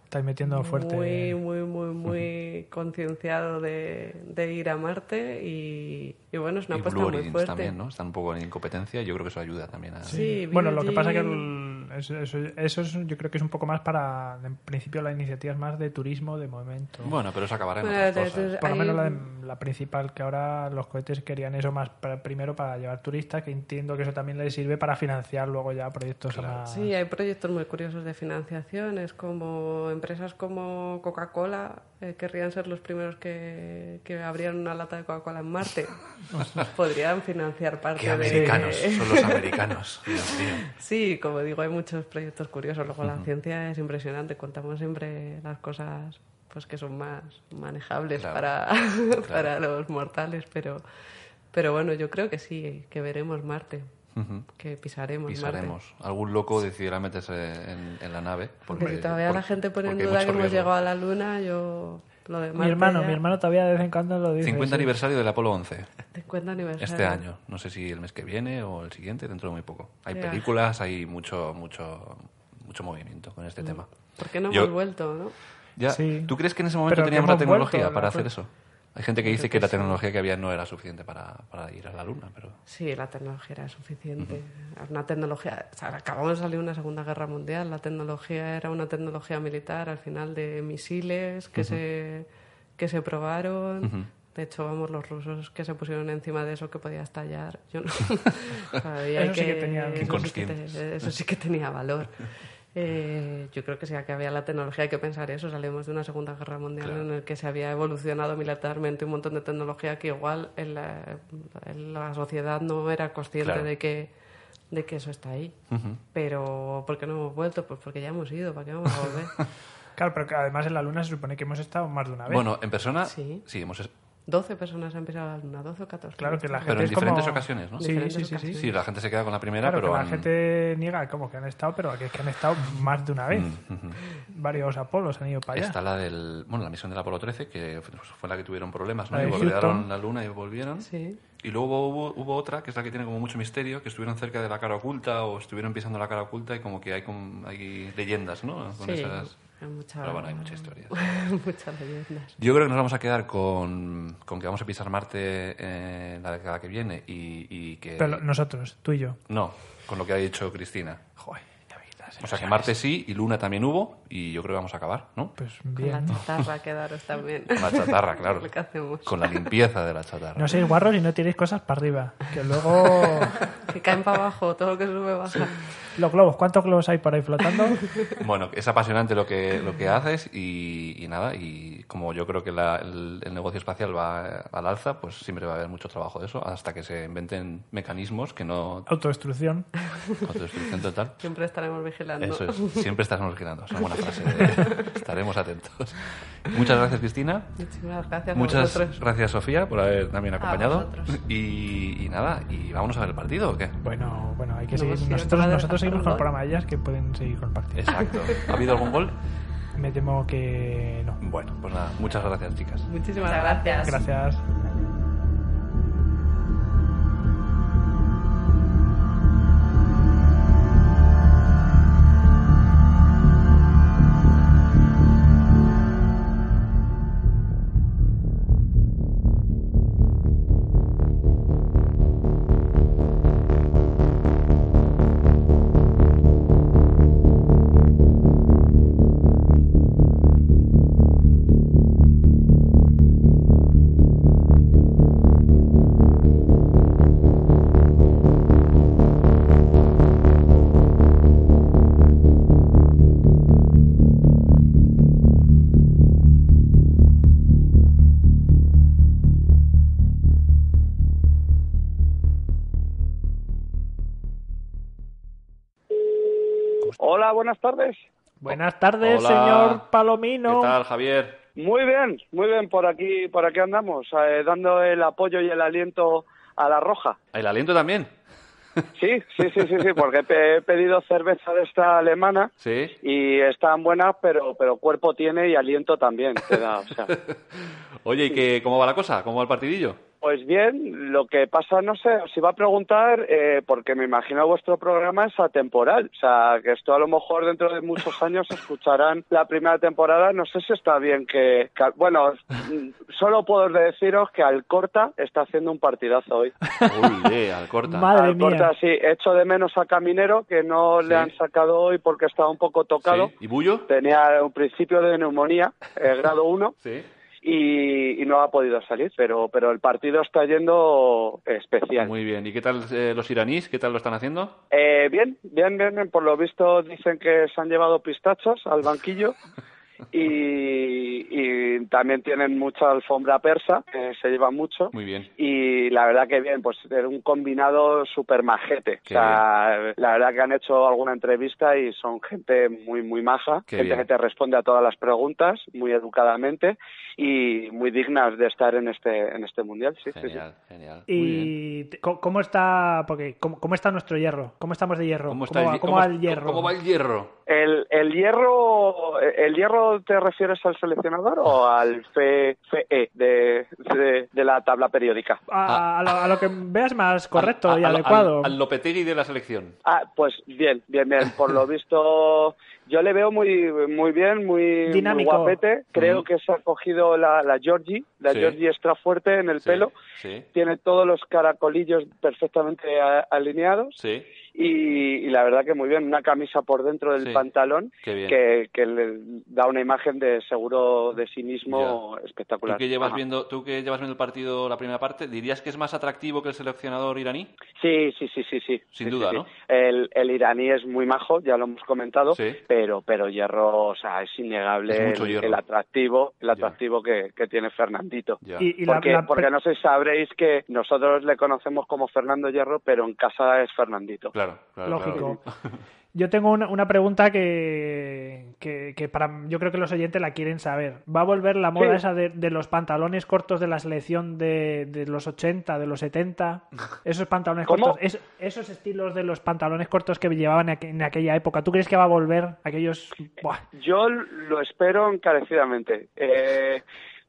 Muy, muy, muy, muy concienciado de, ir a Marte y, bueno, es una y apuesta Blue muy fuerte. también, ¿no? Están un poco en competencia y yo creo que eso ayuda también a... Sí, sí. bueno, lo que pasa es que eso, eso, eso es, yo creo que es un poco más para, en principio, la iniciativa es más de turismo de momento. Bueno, pero eso acabará en Bueno, otras de- cosas. de- Por lo menos la, de- la principal, que ahora los cohetes querían eso más para- primero para llevar turistas, que entiendo que eso también les sirve para financiar luego ya proyectos a más... Sí, hay proyectos muy curiosos de financiación. Es como empresas como Coca-Cola eh, querrían ser los primeros que, que abrían una lata de Coca-Cola en Marte. Podrían financiar parte Qué de... americanos, son los americanos. Dios mío. Sí, como digo, hay muchos proyectos curiosos. Luego la ciencia es impresionante. Contamos siempre las cosas pues que son más manejables Claro, para, para los mortales, pero, pero bueno, yo creo que sí, que veremos Marte, que pisaremos, Marte. Pisaremos. Algún loco decidirá meterse en, en la nave. Porque si todavía la gente pone en duda que hemos llegado a la Luna, yo lo de mi hermano, ya- mi hermano todavía de vez en cuando lo dice. 50 sí. aniversario del Apolo 11. 50 aniversario. Este año. No sé si el mes que viene o el siguiente, dentro de muy poco. Hay películas, hay mucho, mucho, mucho movimiento con este tema. ¿Por qué no Yo- hemos vuelto, no? Ya, Sí. ¿Tú crees que en ese momento Pero teníamos la tecnología vuelto, para hacer fue- eso? Hay gente que dice que la tecnología que había no era suficiente para, para ir a la Luna, pero... Sí, la tecnología era suficiente. Una tecnología, o sea, acabamos de salir de una Segunda Guerra Mundial, la tecnología era una tecnología militar al final de misiles que se que se probaron. De hecho, vamos, los rusos que se pusieron encima de eso que podía estallar. Yo no. Sí que tenía- eso, sí que, Inconscientes. te- eso sí que tenía valor. Eh, yo creo que sí que había la tecnología, hay que pensar eso. Salimos de una Segunda Guerra Mundial en el que se había evolucionado militarmente un montón de tecnología que igual en la, en la sociedad no era consciente Claro. de que de que eso está ahí. Pero ¿por qué no hemos vuelto? Pues porque ya hemos ido, ¿para qué vamos a volver? Claro, pero que además en la Luna se supone que hemos estado más de una vez. Bueno, en persona Sí. sí, hemos... 12 personas han pisado la luna, 12 o 14. Claro que la gente Pero en es como- diferentes ocasiones, ¿no? Sí, Diferentes sí, sí, sí. ocasiones. Sí, la gente se queda con la primera, Claro, pero... que la han- gente niega como que han estado, pero que es que han estado más de una vez. Mm. Varios Apolos han ido para allá. Está la del... Bueno, la misión del Apolo 13, que fue la que tuvieron problemas, ¿no? La Y Houston. la Luna y volvieron. Sí. Y luego hubo, hubo otra, que es la que tiene como mucho misterio, que estuvieron cerca de la cara oculta o estuvieron pisando la cara oculta y como que hay, como, hay leyendas, ¿no? Con Sí, esas... mucha- Pero bueno, hay muchas historias. muchas leyendas. Yo creo que nos vamos a quedar con, con que vamos a pisar Marte eh, la década que viene y, y que... Pero nosotros, tú y yo. No, con lo que ha dicho Cristina. Joder, ya me quitas, O sea que. Marte sí y Luna también hubo y yo creo que vamos a acabar, ¿no? Pues Con la bien. chatarra quedaros también. Con la chatarra, claro. Lo que hacemos. Con la limpieza de la chatarra. No seáis guarros y no tiréis cosas para arriba. Que luego. Que caen para abajo, todo lo que sube baja. Los globos, ¿cuántos globos hay por ahí flotando? Bueno, es apasionante lo que, lo que haces y, y nada, y como yo creo que la- el, el negocio espacial va al alza, pues siempre va a haber mucho trabajo de eso, hasta que se inventen mecanismos que no... Autodestrucción. autodestrucción total. Siempre estaremos vigilando. Eso es, siempre estaremos vigilando, es una buena estaremos atentos. Muchas gracias, Cristina. Muchísimas gracias a Muchas vosotros. gracias, Sofía, por haber también acompañado. Y, y nada, y vámonos a ver el partido, ¿o qué? Bueno, bueno, hay que No, seguir. nosotros nosotros seguimos un con el programa de ellas que pueden seguir con el partido. Exacto. ¿Ha habido algún gol? Me temo que no. Bueno, pues nada, muchas gracias, chicas. Muchísimas gracias. Gracias. Buenas tardes. Buenas tardes, Hola. señor Palomino. ¿Qué tal, Javier? Muy bien, muy bien, por aquí, por aquí andamos, eh, dando el apoyo y el aliento a la roja. ¿El aliento también? Sí, sí, sí, sí, sí, porque he pedido cerveza de esta alemana Sí. y están buenas, pero, pero cuerpo tiene y aliento también te da, o sea. Oye, ¿y qué, cómo va la cosa? ¿Cómo va el partidillo? Pues bien, lo que pasa, no sé, os iba a preguntar, eh, porque me imagino vuestro programa es atemporal, o sea, que esto a lo mejor dentro de muchos años escucharán la primera temporada, no sé si está bien que, que- bueno, mm, solo puedo deciros que Alcorta está haciendo un partidazo hoy. Uy, al corta. Madre Alcorta, mía. sí, echo de menos a Caminero, que no Sí. le han sacado hoy porque estaba un poco tocado. Sí. ¿Y Bullo? Tenía un principio de neumonía, eh, grado 1, Sí. Y, y no ha podido salir, pero, pero el partido está yendo especial. Muy bien. ¿Y qué tal eh, los iraníes? ¿Qué tal lo están haciendo? Eh, bien, bien, bien. Por lo visto dicen que se han llevado pistachos al banquillo y, y también tienen mucha alfombra persa, que se lleva mucho. Muy bien. Y la verdad que bien, pues era un combinado súper majete. O sea, la verdad que han hecho alguna entrevista y son gente muy, muy maja, Qué gente bien. que te responde a todas las preguntas muy educadamente y muy dignas de estar en este, en este mundial. Sí, sí, sí. Genial, genial. Muy. ¿Y cómo está, porque, cómo, cómo está nuestro hierro? ¿Cómo estamos de hierro? ¿Cómo, está va, el, cómo cómo- va el hierro? ¿Cómo va el hierro? El, el hierro, ¿el hierro te refieres al seleccionador o al FE, FE de, de, de la tabla periódica? A, a lo, a lo que veas más correcto y adecuado. Al, al Lopetegui de la selección. Ah, pues bien, bien, bien. Por lo visto, yo le veo muy, muy bien, muy, muy Dinámico. guapete. Creo que se ha cogido la, la Georgie, la Sí. Georgie extra fuerte en el Sí, pelo. Sí. Tiene todos los caracolillos perfectamente alineados. Sí. Y, y la verdad que muy bien, una camisa por dentro del Sí. pantalón que, que le da una imagen de seguro de sí mismo ¿Tú espectacular. que, llevas Ajá. viendo, tú que llevas viendo el partido la primera parte, ¿dirías que es más atractivo que el seleccionador iraní? Sí, sí, sí, sí, sí. Sin Sí, duda, sí, ¿no? El, el iraní es muy majo, ya lo hemos comentado, Sí. pero pero Hierro, o sea, es innegable Es mucho el, atractivo, el atractivo que, que tiene Fernandito. Ya. Y, y la- porque, la- porque no sé si sabréis que nosotros le conocemos como Fernando Hierro, pero en casa es Fernandito. Claro, claro. Lógico. claro. Yo tengo una, una pregunta que, que, que para yo creo que los oyentes la quieren saber. ¿Va a volver la moda Sí. esa de, de los pantalones cortos de la selección de, de los 80, de los 70? Esos pantalones ¿Cómo? cortos, es- esos estilos de los pantalones cortos que llevaban en aqu- en aquella época. ¿Tú crees que va a volver aquellos? Buah, Yo lo espero encarecidamente. Eh,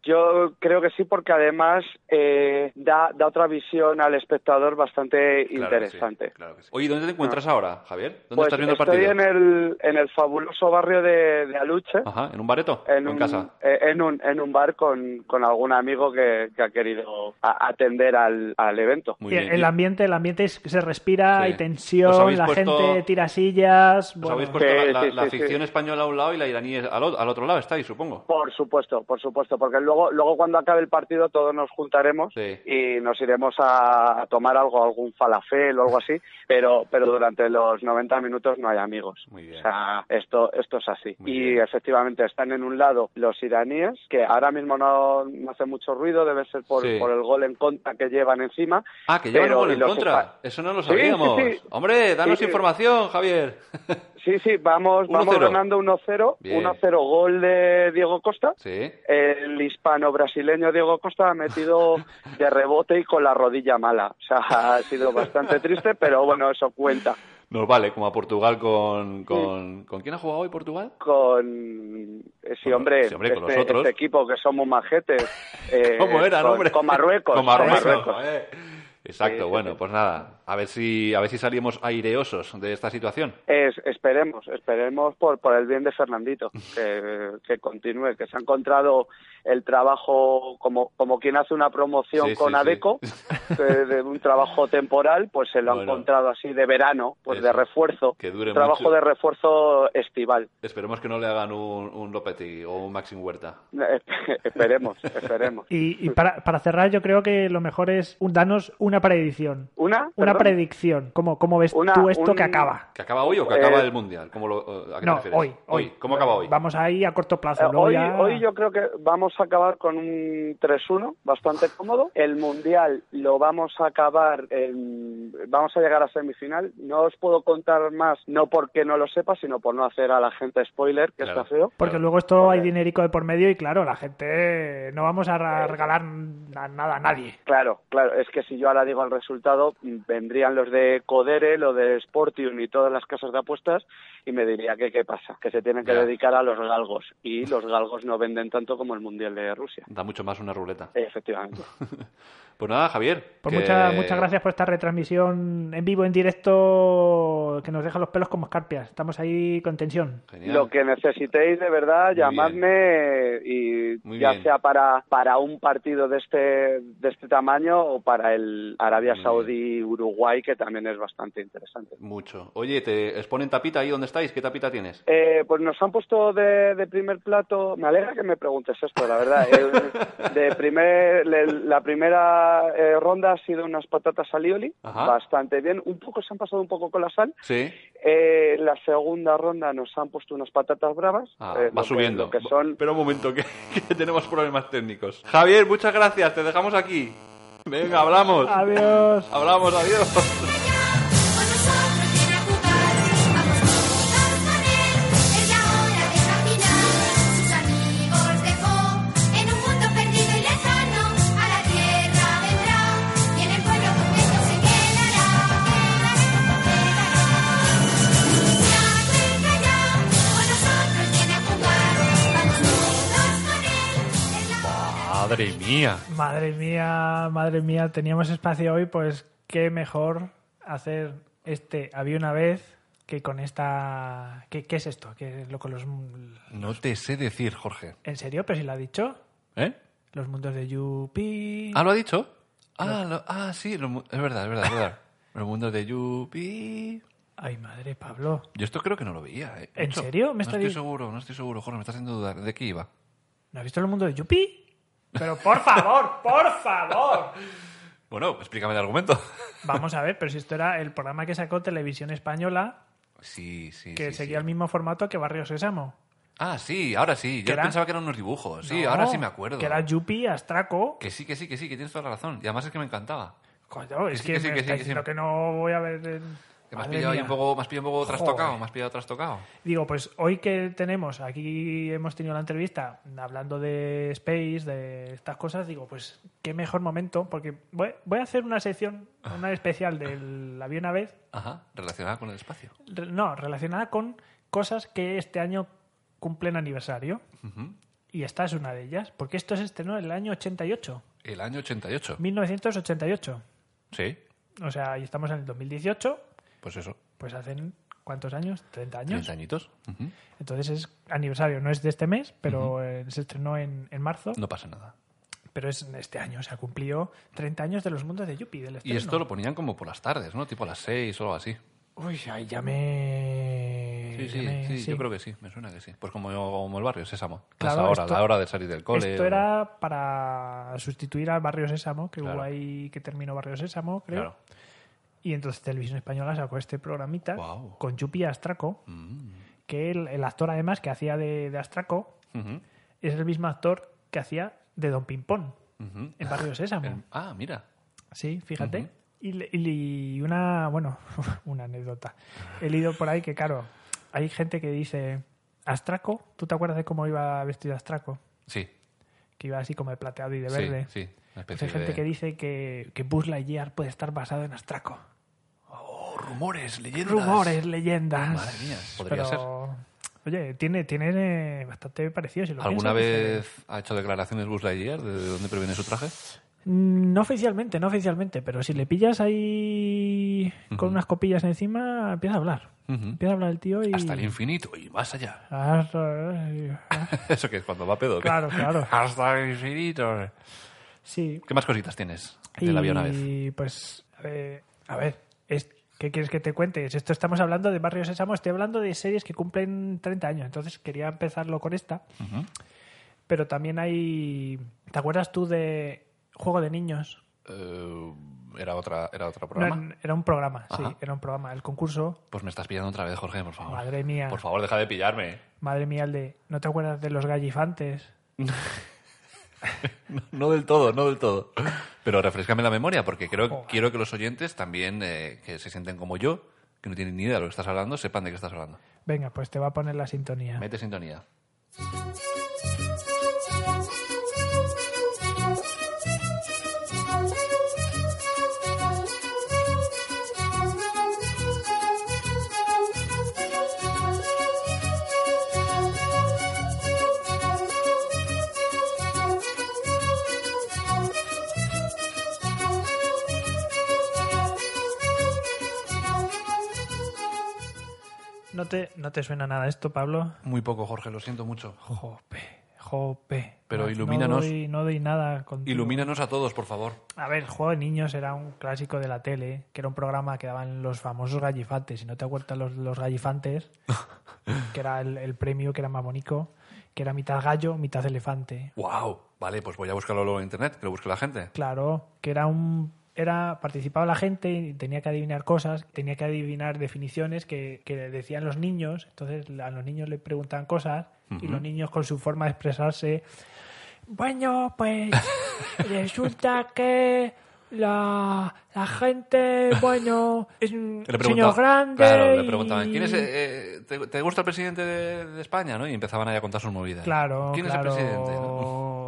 yo creo que sí, porque además eh, da, da otra visión al espectador bastante Claro que sí, interesante. claro que sí. Oye, ¿dónde te encuentras ahora, Javier? ¿Dónde Pues estás viendo el estoy partido? en el, en el fabuloso barrio de, de Aluche, Ajá, ¿en un bareto? en, ¿O en un, casa? eh, en, un, en un bar con, con algún amigo que, que ha querido a- atender al, al evento. Muy bien. el ¿Y ambiente, el ambiente es- se respira, Sí. hay tensión, la puesto- gente tira sillas. Os bueno. habéis puesto Sí, la, la- sí, la sí, afición sí. española a un lado y la iraní al, al otro lado, estáis, supongo. Por supuesto, por supuesto, porque luego, luego cuando acabe el partido todos nos juntaremos Sí. y nos iremos a, a tomar algo, algún falafel o algo así, pero, pero durante los 90 minutos no hay amigos. Muy bien. O sea, esto, esto es así. Muy y bien. efectivamente están en un lado los iraníes, que ahora mismo no, no hace mucho ruido, debe ser por, Sí. por el gol en contra que llevan encima. Ah, que llevan pero- un gol en contra. Eso no lo sabíamos. sí. Hombre, danos información, Javier. Sí, sí, vamos, vamos 1-0. ganando 1-0, Bien. 1-0 gol de Diego Costa. sí. el hispano-brasileño Diego Costa ha metido de rebote y con la rodilla mala. O sea, ha sido bastante triste, pero bueno, eso cuenta. Nos vale, como a Portugal con, con... ¿Con quién ha jugado hoy Portugal? Con, eh, sí, hombre, sí, hombre, con este, este equipo que somos majetes. eh, ¿Cómo eran, con, hombre? Con Marruecos. Con con Marruecos. Eh. Exacto, Sí, bueno, pues nada, a ver si a ver si salimos aireosos de esta situación. Es- esperemos, esperemos por, por el bien de Fernandito, que, que continúe, que se ha encontrado el trabajo como, como quien hace una promoción Sí, con sí, sí. Adeco, de, de un trabajo temporal, pues se lo ha Bueno. encontrado así de verano, pues de Eso, refuerzo, que dure trabajo mucho. de refuerzo estival. Esperemos que no le hagan un, un Lopetegui o un Maxim Huerta. esperemos, esperemos. Y, y para, para cerrar, yo creo que lo mejor es un- danos una predicción. ¿Una? Una Perdón. predicción. ¿Cómo, cómo ves Una- tú esto un- que acaba? ¿Que acaba hoy o que acaba Eh, el Mundial? ¿Cómo lo, ¿A qué te No, refieres? hoy, hoy. ¿Cómo acaba hoy? Vamos ahí a corto plazo. Eh, hoy, ya- hoy yo creo que vamos a acabar con un 3-1 bastante cómodo. El Mundial lo vamos a acabar, en- vamos a llegar a semifinal. No os puedo contar más, no porque no lo sepa, sino por no hacer a la gente spoiler, que Claro. está feo. Porque Claro. luego esto hay dinerico de por medio y claro, la gente no vamos a regalar na- nada a nadie. Claro, claro, es que si yo ahora digo el resultado, mm, vendrían los de Codere, lo de Sportium y todas las casas de apuestas y me diría que qué pasa, que se tienen que dedicar a los galgos y los galgos no venden tanto como el Mundial de Rusia. Da mucho más una ruleta. Efectivamente. Pues nada, Javier. Pues que- muchas, muchas gracias por esta retransmisión en vivo, en directo, que nos deja los pelos como escarpias. Estamos ahí con tensión. Genial. Lo que necesitéis de verdad, Muy llamadme y Muy ya bien. sea para, para un partido de este, de este tamaño o para el Arabia Saudí-Uruguay, que también es bastante interesante. Mucho. Oye, ¿te exponen tapita ahí donde estáis? ¿Qué tapita tienes? Eh, pues nos han puesto de, de primer plato. Me alegra que me preguntes esto, la verdad. El- de primer, le- la primera eh, ronda ha sido unas patatas alioli, Ajá. bastante bien. Un poco se han pasado un poco con la sal. Sí. Eh, la segunda ronda nos han puesto unas patatas bravas. Ah, eh, va lo que- subiendo. lo que son Pero un momento, que, que tenemos problemas técnicos. Javier, muchas gracias. Te dejamos aquí. Venga, hablamos. Adiós. Hablamos, adiós. Mía. Madre mía, madre mía, teníamos espacio hoy, pues qué mejor hacer este Había una vez que con esta... ¿Qué, qué es esto? ¿Qué es lo con los... No te sé decir, Jorge. ¿En serio? ¿Pero si lo ha dicho? ¿Eh? Los mundos de Yupi... ¿Ah, lo ha dicho? Ah, lo- ah sí, lo es verdad, es verdad, es verdad. Los mundos de Yupi. Ay, madre, Pablo. Yo esto creo que no lo veía. ¿eh? ¿En Mucho. serio? ¿Me no estoy di- seguro, no estoy seguro, Jorge, me estás haciendo dudar. ¿De qué iba? ¿No has visto el mundo de Yupi? Pero por favor, por favor. Bueno, explícame el argumento. Vamos a ver, pero si esto era el programa que sacó Televisión Española, Sí, sí, que sí, seguía sí. el mismo formato que Barrio Sésamo. Ah, sí, ahora sí. Yo era- pensaba que eran unos dibujos. Sí, No, ahora sí me acuerdo. Que era Yupi, Astraco. Que sí, que sí, que sí, que tienes toda la razón. Y además es que me encantaba. Coño, es que, que sí, me que sí, está que sí. diciendo que no voy a ver... Que me has pillado un poco, me has pillado un poco trastocado, me has pillado trastocado. Digo, pues hoy que tenemos, aquí hemos tenido la entrevista hablando de Space, de estas cosas, digo, pues qué mejor momento, porque voy, voy a hacer una sección, una especial del Había una vez, Ajá, relacionada con el espacio. re- no, relacionada con cosas que este año cumplen aniversario. Y esta es una de ellas, porque esto se estrenó en el año 88, El año 88. 1988. Sí, O sea, y estamos en el 2018, pues eso. pues hacen, ¿cuántos años? 30 años. 30 añitos. Entonces es aniversario, no es de este mes, pero eh, se estrenó en, en marzo, No pasa nada. pero es este año, o sea, cumplió 30 años de los mundos de Yuppie, del Y esto lo ponían como por las tardes, ¿no? Tipo a las 6 o algo así. Uy, ahí ya me... Sí, sí, me- sí, sí. yo creo que sí, me suena que sí. Pues como, como el barrio Sésamo. Claro, hora, esto- la hora de salir del cole. Esto o- era para sustituir al Barrio Sésamo, que Claro. hubo ahí que terminó Barrio Sésamo, creo. Claro. Y entonces Televisión Española sacó este programita con Yupi Astraco, Mm. que el, el actor además que hacía de, de Astraco es el mismo actor que hacía de Don Pimpón en Barrio Sésamo. El- Ah, mira. Sí, fíjate. y, una, bueno, una anécdota. He leído por ahí que, claro, hay gente que dice, Astraco, ¿tú te acuerdas de cómo iba vestido Astraco? Sí, Que iba así como de plateado y de verde. sí. Una Pues hay gente de... que dice que, que Buzz Lightyear puede estar basado en Astraco. Rumores, leyendas. Rumores, leyendas. Madre mía, podría Pero, Oye, tiene, tiene eh, bastante parecido. Si lo ¿Alguna piensas, dice- vez ha hecho declaraciones Buzz Lightyear de dónde proviene su traje? Mm, No oficialmente, no oficialmente, pero si le pillas ahí con unas copillas encima, empieza a hablar. Ujú. Empieza a hablar el tío y... Hasta el infinito y más allá. ¿Eso que es cuando va pedo? qué? Claro, claro. Hasta el infinito. Sí. ¿Qué más cositas tienes de la vida una vez? Y pues, a ver, a ver, es- ¿qué quieres que te cuente? Esto estamos hablando de Barrio Sésamo, estoy hablando de series que cumplen 30 años, entonces quería empezarlo con esta. Pero también hay... ¿Te acuerdas tú de Juego de Niños? Eh, era, otra, era otro No, programa. era un programa, sí, era un programa. El concurso, Pues me estás pillando otra vez, Jorge, por favor. Madre mía. Por favor, deja de pillarme. madre mía, el de. ¿No te acuerdas de los gallifantes? No, no del todo, no del todo. Pero refrescame la memoria, porque creo, Joder. quiero que los oyentes también, eh, que se sienten como yo, que no tienen ni idea de lo que estás hablando, sepan de qué estás hablando. Venga, pues te va a poner la sintonía. Mete sintonía. ¿No te, ¿No te suena nada esto, Pablo? Muy poco, Jorge, lo siento mucho. Jope, jope. Pero No- ilumínanos. No doy, no doy nada contigo. Ilumínanos a todos, por favor. A ver, Juego de Niños era un clásico de la tele, que era un programa que daban los famosos gallifantes. Si no te acuerdas los, los gallifantes, que era el, el premio que era más bonito, que era mitad gallo, mitad elefante. ¡Wow! Vale, pues voy a buscarlo luego en internet, que lo busque la gente. Claro, que era un era participaba la gente y tenía que adivinar cosas, tenía que adivinar definiciones que, que decían los niños, entonces a los niños le preguntaban cosas y los niños con su forma de expresarse, bueno, pues resulta que la, la gente, bueno, es un señor grande. Claro, le preguntaban, ¿quién es, eh, eh, te, te gusta el presidente de, de España? ¿no? Y empezaban ahí a contar sus movidas. Claro, ¿Quién claro, es el presidente? ¿no?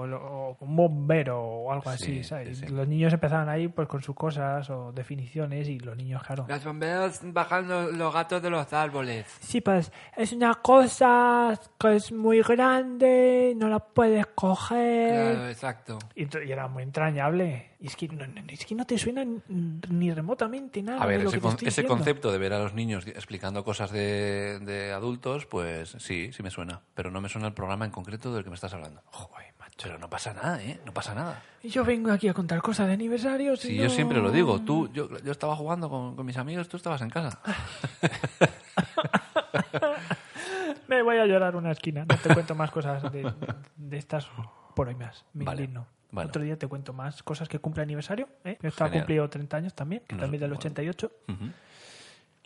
Un bombero o algo así, Sí, ¿sabes? sí, sí. Los niños empezaban ahí pues con sus cosas o definiciones y los niños, claro. Las bomberas bajan los, los gatos de los árboles. Sí, pues es una cosa que es muy grande, no la puedes coger. Claro, exacto. Y, era muy entrañable. Y es que no, no- es que no te suena ni remotamente nada. A ver, de lo ese, que te con- estoy ese diciendo. concepto de ver a los niños explicando cosas de, de adultos, pues sí, sí me suena. Pero no me suena el programa en concreto del que me estás hablando. Joder. Pero no pasa nada, ¿eh? No pasa nada. Y yo vengo aquí a contar cosas de Sí, no- yo siempre lo digo. Tú, yo, yo estaba jugando con, con mis amigos, tú estabas en casa. Me voy a llorar una esquina. No te cuento más cosas de, de estas por hoy más. Me Vale. Bueno. Otro día te cuento más cosas que cumple aniversario. ¿eh? Ha Genial. cumplido 30 años también, que No, también del bueno. 88. Ujú.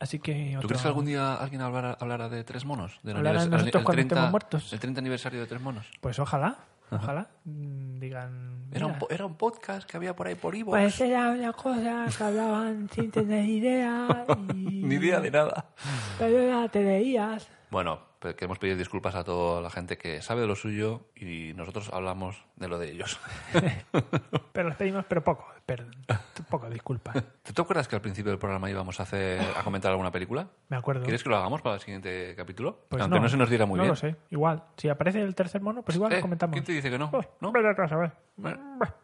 Así que. ¿Tú crees que algún día alguien hablara, hablara de tres monos? Hablarán anivers- nosotros el cuando 30 estemos muertos. El 30 aniversario de tres monos. Pues ojalá, ojalá. mm, Digan. Era un, "Mira, po- era un podcast que había por ahí por Ivo. Pues era una cosa que hablaban sin tener idea. Y... Ni idea de nada. Pero ya te veías. Bueno, pues queremos pedir disculpas a toda la gente que sabe de lo suyo y nosotros hablamos de lo de ellos. Pero les pedimos, pero poco. Pero, poco, disculpa. ¿Tú te acuerdas que al principio del programa íbamos a hacer a comentar alguna película? Me acuerdo. ¿Quieres que lo hagamos para el siguiente capítulo? Pues Aunque no. se nos diera muy no bien. lo sé. Igual. Si aparece el tercer mono, pues igual Eh, lo comentamos. ¿Quién te dice que no? Oh, ¿No? a ver.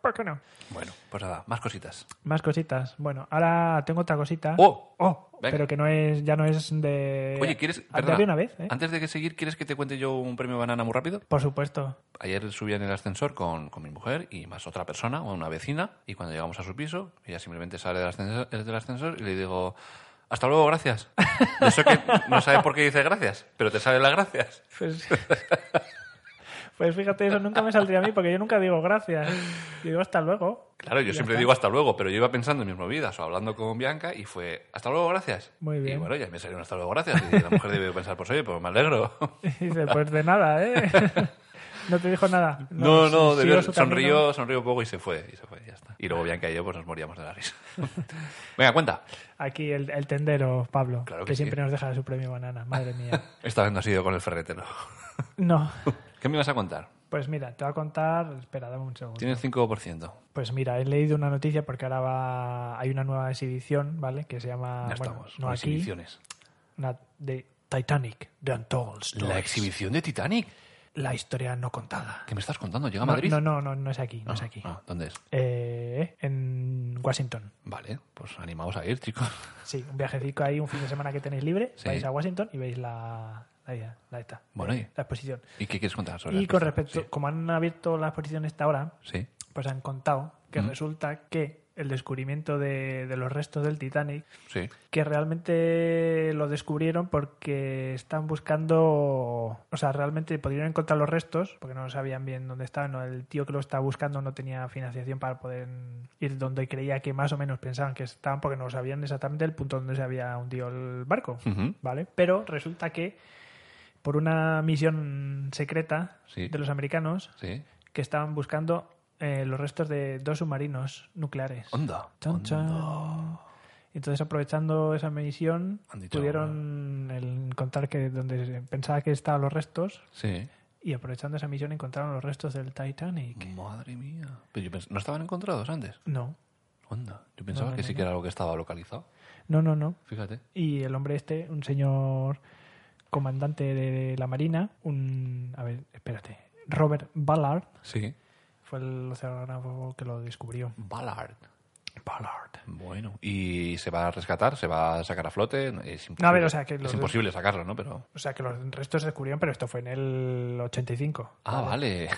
¿Por qué no? Bueno, pues nada, más cositas. Más cositas. Bueno, ahora tengo otra cosita. ¡Oh! Oh, Venga. pero que no es, ya no es de. Oye, ¿quieres...? perdona, de una vez, ¿eh? Antes de que seguir, ¿quieres que te cuente yo un premio banana muy rápido? Por supuesto. Ayer subí en el ascensor con, con mi mujer y más otra persona, o una vecina, y cuando llegamos a su piso, ella simplemente sale del ascensor, del ascensor y le digo, hasta luego, gracias. Yo sé que no sabes por qué dice gracias, pero te salen las gracias. Pues, pues fíjate, eso nunca me saldría a mí porque yo nunca digo gracias. Digo hasta luego. Claro, yo siempre está. digo hasta luego, pero yo iba pensando en mis movidas o hablando con Bianca y fue hasta luego, gracias. Muy bien. Y bueno, ya me salió un hasta luego, gracias. Y la mujer debe pensar, pues oye, pues me alegro. Y dice, pues de nada, ¿eh? No te dijo nada. No, no, de siguió ver- sonrió, sonrió un poco y se fue, y se fue, ya está. Y luego Bianca y yo pues nos moríamos de la risa. Venga, cuenta. Aquí el, el tendero, Pablo, Claro que, que sí. siempre nos deja su premio banana. Madre mía. Esta vez no ha sido con el ferretero. No. ¿Qué me ibas a contar? Pues mira, te voy a contar. Espera, dame un segundo. Tienes 5%. Pues mira, he leído una noticia porque ahora va, hay una nueva exhibición, ¿vale? Que se llama. Ya bueno, estamos, no aquí. exhibiciones. Una de Titanic, The Untold Stories. La exhibición de Titanic. La historia no contada. ¿Qué me estás contando? ¿Llega a Madrid? No, no, no, no es aquí, no es Ah, aquí. ah, ¿Dónde es? Eh, en Washington. Vale, pues animaos a ir, chicos. Sí, un viajecito ahí, un fin de semana que tenéis libre, Sí. vais a Washington y veis la, la, la esta, Bueno, y- la exposición. ¿Y qué quieres contar sobre Y la con exposición? respecto, como han abierto la exposición esta hora, Sí. sí. pues han contado que resulta que el descubrimiento de, de los restos del Titanic, Sí. que realmente lo descubrieron porque están buscando, o sea, realmente pudieron encontrar los restos porque no sabían bien dónde estaban, el tío que lo estaba buscando no tenía financiación para poder ir donde creía que más o menos pensaban que estaban porque no sabían exactamente el punto donde se había hundido el barco. ¿vale? Pero resulta que por una misión secreta Sí. de los americanos Sí. que estaban buscando eh, los restos de dos submarinos nucleares. Onda. Chan, chan. Entonces, aprovechando esa misión, dicho, pudieron el- encontrar que donde pensaba que estaban los restos Sí. y aprovechando esa misión encontraron los restos del Titanic. Madre mía. Pero yo ¿No estaban encontrados antes? No, Onda. Yo pensaba no, que no, sí que era algo que estaba localizado. no, no, no. Fíjate. Y el hombre este, un señor comandante de la Marina, un... A ver, espérate. Robert Ballard Sí. Fue el oceanógrafo que lo descubrió. Ballard. Ballard. Bueno. ¿Y se va a rescatar? ¿Se va a sacar a flote? Es imposible, No, a ver, o sea, que es los- imposible sacarlo, ¿no? Pero... O sea, que los restos se descubrieron, pero esto fue en el 85. Ah, vale.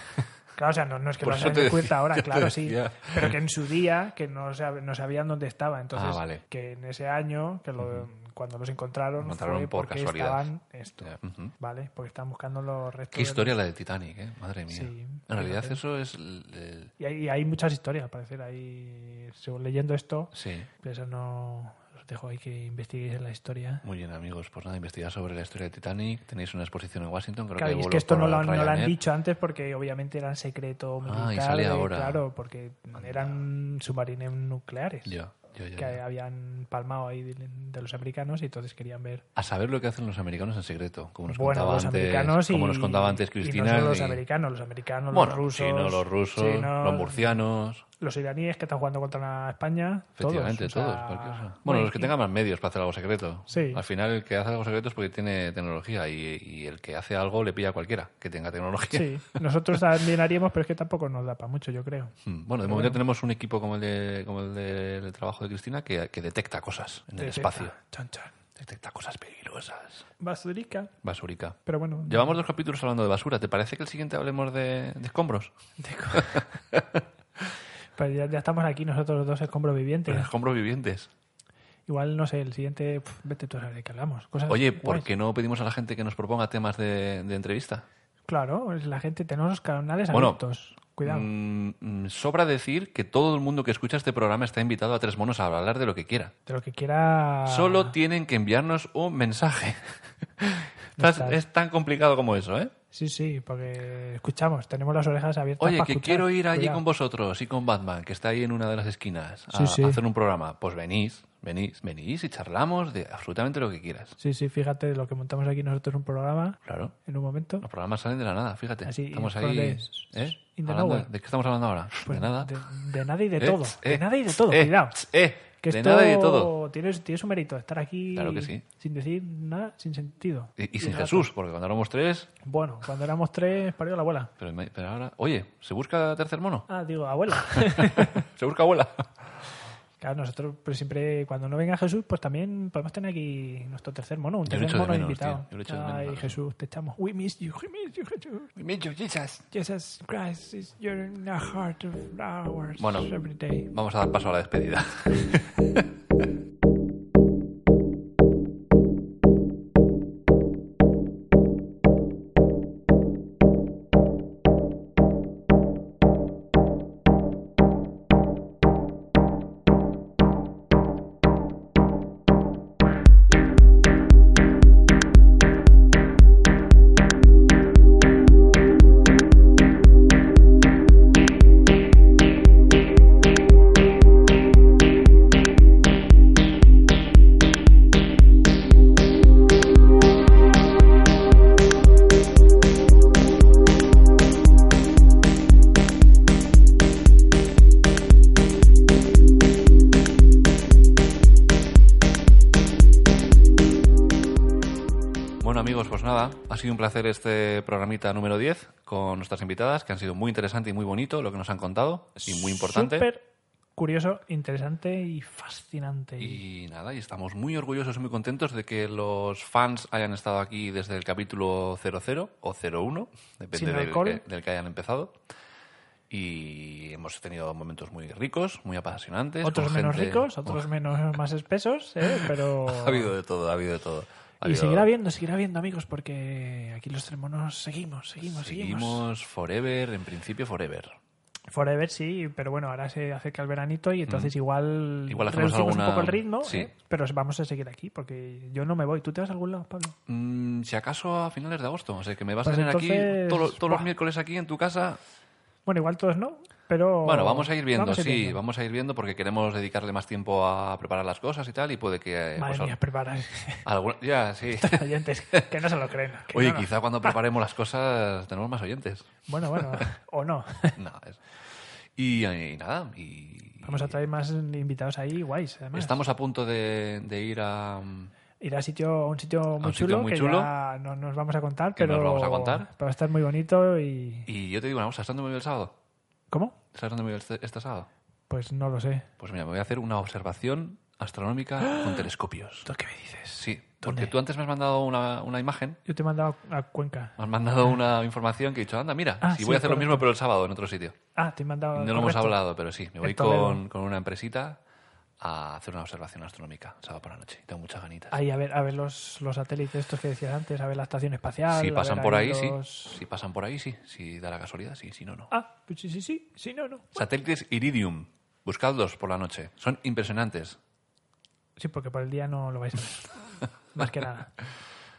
Claro, o sea, no, no es que Por lo hayan descubierto ahora, claro, sí. Pero que en su día, que no sabían dónde estaba. Entonces, Ah, vale. que en ese año, que lo, cuando los encontraron, Encontraron fue por porque casualidad. estaban esto, Ya, ujú. ¿vale? Porque estaban buscando los restos. Qué historia los- la de Titanic, ¿eh? Madre mía. Sí, en realidad eso es... el- Y hay, y hay muchas historias, al parecer. Hay, según leyendo esto, Sí. pero eso no... Os dejo ahí que investiguéis en la historia. Muy bien, amigos. Pues nada, investigad sobre la historia de Titanic. Tenéis una exposición en Washington. Creo Claro, que y es que esto no lo, han- no lo han Ryanair. dicho antes porque obviamente era secreto militar. Ah, y sale ahora. Claro, porque eran submarinos nucleares Ya, ya, ya, que habían palmado ahí de, de los americanos y entonces querían ver. A saber lo que hacen los americanos en secreto, como nos bueno, contaba los antes, americanos y, como nos contaba antes y Cristina. no solo los y- americanos, los americanos, bueno, los rusos, sí, no, los rusos, chinos, los murcianos, los iraníes que están jugando contra España. efectivamente, todos. o sea. Bueno, bueno, los que tengan más medios para hacer algo secreto. Sí. Al final, el que hace algo secreto es porque tiene tecnología y, y el que hace algo le pilla a cualquiera que tenga tecnología. Sí, nosotros también haríamos, pero es que tampoco nos da para mucho, yo creo. Mm, Bueno, de momento tenemos un equipo como el, de, como el del trabajo de Cristina que, que detecta cosas en el espacio. Chan, chan. Detecta cosas peligrosas. Basurica. Basurica. Pero bueno, Llevamos dos capítulos hablando de basura. ¿Te parece que el siguiente hablemos de, de escombros? pues ya, ya estamos aquí nosotros los dos escombros vivientes. Los escombros vivientes. Igual, no sé, el siguiente, pf, vete tú a saber de qué hablamos. Cosas Oye, ¿por guays. qué no pedimos a la gente que nos proponga temas de, de entrevista? Claro, la gente, tenemos los canales Bueno, abiertos. Cuidado. Mm, mm, sobra decir que todo el mundo que escucha este programa está invitado a Tres Monos a hablar de lo que quiera. de lo que quiera. Solo tienen que enviarnos un mensaje. Es, es tan complicado como eso, ¿eh? Sí, sí, porque escuchamos, tenemos las orejas abiertas. Oye, para que escuchar. quiero ir allí Cuidado. con vosotros y con Batman, que está ahí en una de las esquinas, a, Sí, sí. a hacer un programa. Pues venís, venís, venís y charlamos de absolutamente lo que quieras. Sí, sí, fíjate, lo que montamos aquí nosotros un programa Claro. en un momento. Los programas salen de la nada, fíjate. Así, estamos ahí. ¿eh? In the Hablando- nowhere. ¿De qué estamos hablando ahora? Pues, de nada. De, de nada y de Eh, todo. eh, de nada y de todo, eh, cuidado. eh, Que de esto nada y de todo. Tiene, tiene su mérito estar aquí Claro que sí. sin decir nada, sin sentido. Y, y sin rato. Jesús, porque cuando éramos tres. Bueno, cuando éramos tres, parió la abuela. Pero, me- pero ahora. Oye, ¿se busca tercer mono? Ah, digo, abuela. ¿Se busca abuela? claro, nosotros pues siempre, cuando no venga Jesús, pues también podemos tener aquí nuestro tercer mono, un tercer mono menos, invitado. tío. Menos, Ay. Jesús, te echamos. We miss you, we miss you, Jesús. We meet you, Jesus. Jesus Christ, is the heart of ours Bueno. every day. Vamos a dar paso a la despedida. sido un placer este programita número 10 con nuestras invitadas, que han sido muy interesante y muy bonito lo que nos han contado, y muy importante. Súper curioso, interesante y fascinante. Y nada, y estamos muy orgullosos y muy contentos de que los fans hayan estado aquí desde el capítulo 00 o 01, depende del que, del que hayan empezado. Y hemos tenido momentos muy ricos, muy apasionantes. Otros menos gente- ricos, otros menos más espesos, ¿eh? pero... Ha habido de todo, ha habido de todo. Y seguirá viendo, seguirá viendo, amigos, porque aquí los tremonos seguimos, seguimos, seguimos. Seguimos forever, en principio forever. Forever sí, pero bueno, ahora se acerca el veranito y entonces igual, Mm. Igual hacemos reducimos alguna- un poco el ritmo, sí. ¿eh? pero vamos a seguir aquí porque yo no me voy. ¿Tú te vas a algún lado, Pablo? Mm, si acaso a finales de agosto. O sea, que me vas Pues a tener entonces, aquí todo- todos los miércoles aquí en tu casa. Bueno, igual todos no, pero... Bueno, vamos a ir viendo, vamos sí, viendo. vamos a ir viendo porque queremos dedicarle más tiempo a preparar las cosas y tal y puede que... eh, Madre pues, mía, preparar ya, sí. oyentes que no se lo creen. Oye, no, no. quizá cuando preparemos las cosas tenemos más oyentes. Bueno, bueno, o no. No, es- y, y nada, y... Vamos a traer más invitados ahí, guays, además. Estamos a punto de, de ir a... Ir a, sitio, a un sitio muy un sitio chulo muy que chulo. ya no nos vamos a contar, pero os vamos a contar. pero va a estar muy bonito y... Y yo te digo una cosa, ¿sabes dónde me voy el sábado? ¿Cómo? ¿Sabes dónde me voy este, este sábado? Pues no lo sé. Pues mira, me voy a hacer una observación astronómica con telescopios. ¿Tú qué me dices? Sí, porque ¿Dónde? tú antes me has mandado una, una imagen, Yo te he mandado a Cuenca. me has mandado una información que he dicho, anda, mira, Ah, si sí, voy a hacer lo correcto. mismo pero el sábado en otro sitio. Ah, te he mandado... No lo hemos correcto. hablado, pero sí, me voy En Toledo. con, con una empresita a hacer una observación astronómica sábado por la noche. Tengo muchas ganitas. Ahí a ver, a ver los, los satélites estos que decías antes, a ver la estación espacial. si pasan por ahí, sí. los- Si pasan por ahí, sí. Si da la casualidad, sí. Si no, no. Ah, pues sí, sí, sí, sí, no, no. Satélites Iridium. Buscadlos por la noche. Son impresionantes. Sí, porque por el día no lo vais a ver. Más que nada.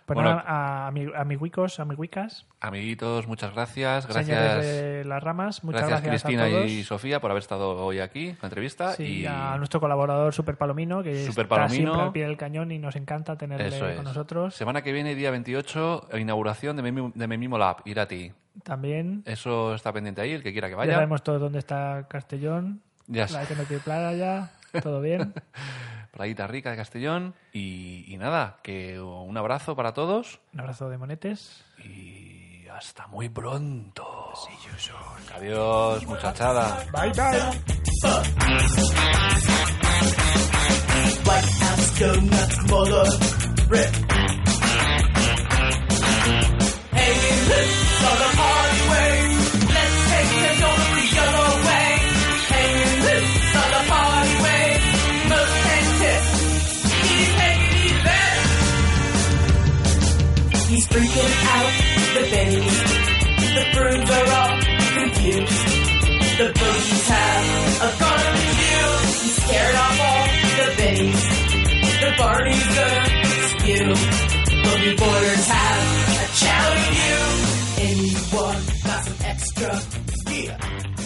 Pues Bueno. nada, a, a, mi, a mi wicos, a mi wicas, Amiguitos, muchas gracias. Gracias, de las ramas, muchas gracias, gracias, Cristina a todos. y Sofía por haber estado hoy aquí en la entrevista. Sí, y a nuestro colaborador Super Palomino, que Super está Palomino. siempre al pie del cañón y nos encanta tenerle eso es. con nosotros. Semana que viene, día 28, inauguración de Memimo, de Memimo Lab, Irati. También Eso está pendiente ahí, el que quiera que ya vaya. sabemos todos dónde está Castellón, Ya la que no tiene playa, todo bien. Playita Rica de Castellón. Y, y nada, que un abrazo para todos Un abrazo de monetes. y hasta muy pronto. Adiós, muchachada. Bye, bye. White freaking out the babies. The prunes are all confused. The boogies have a garden view. He's scared off all the biddies. The Barney's gonna spew. Boogie boarders have a challenge you. Anyone got some extra? Yeah.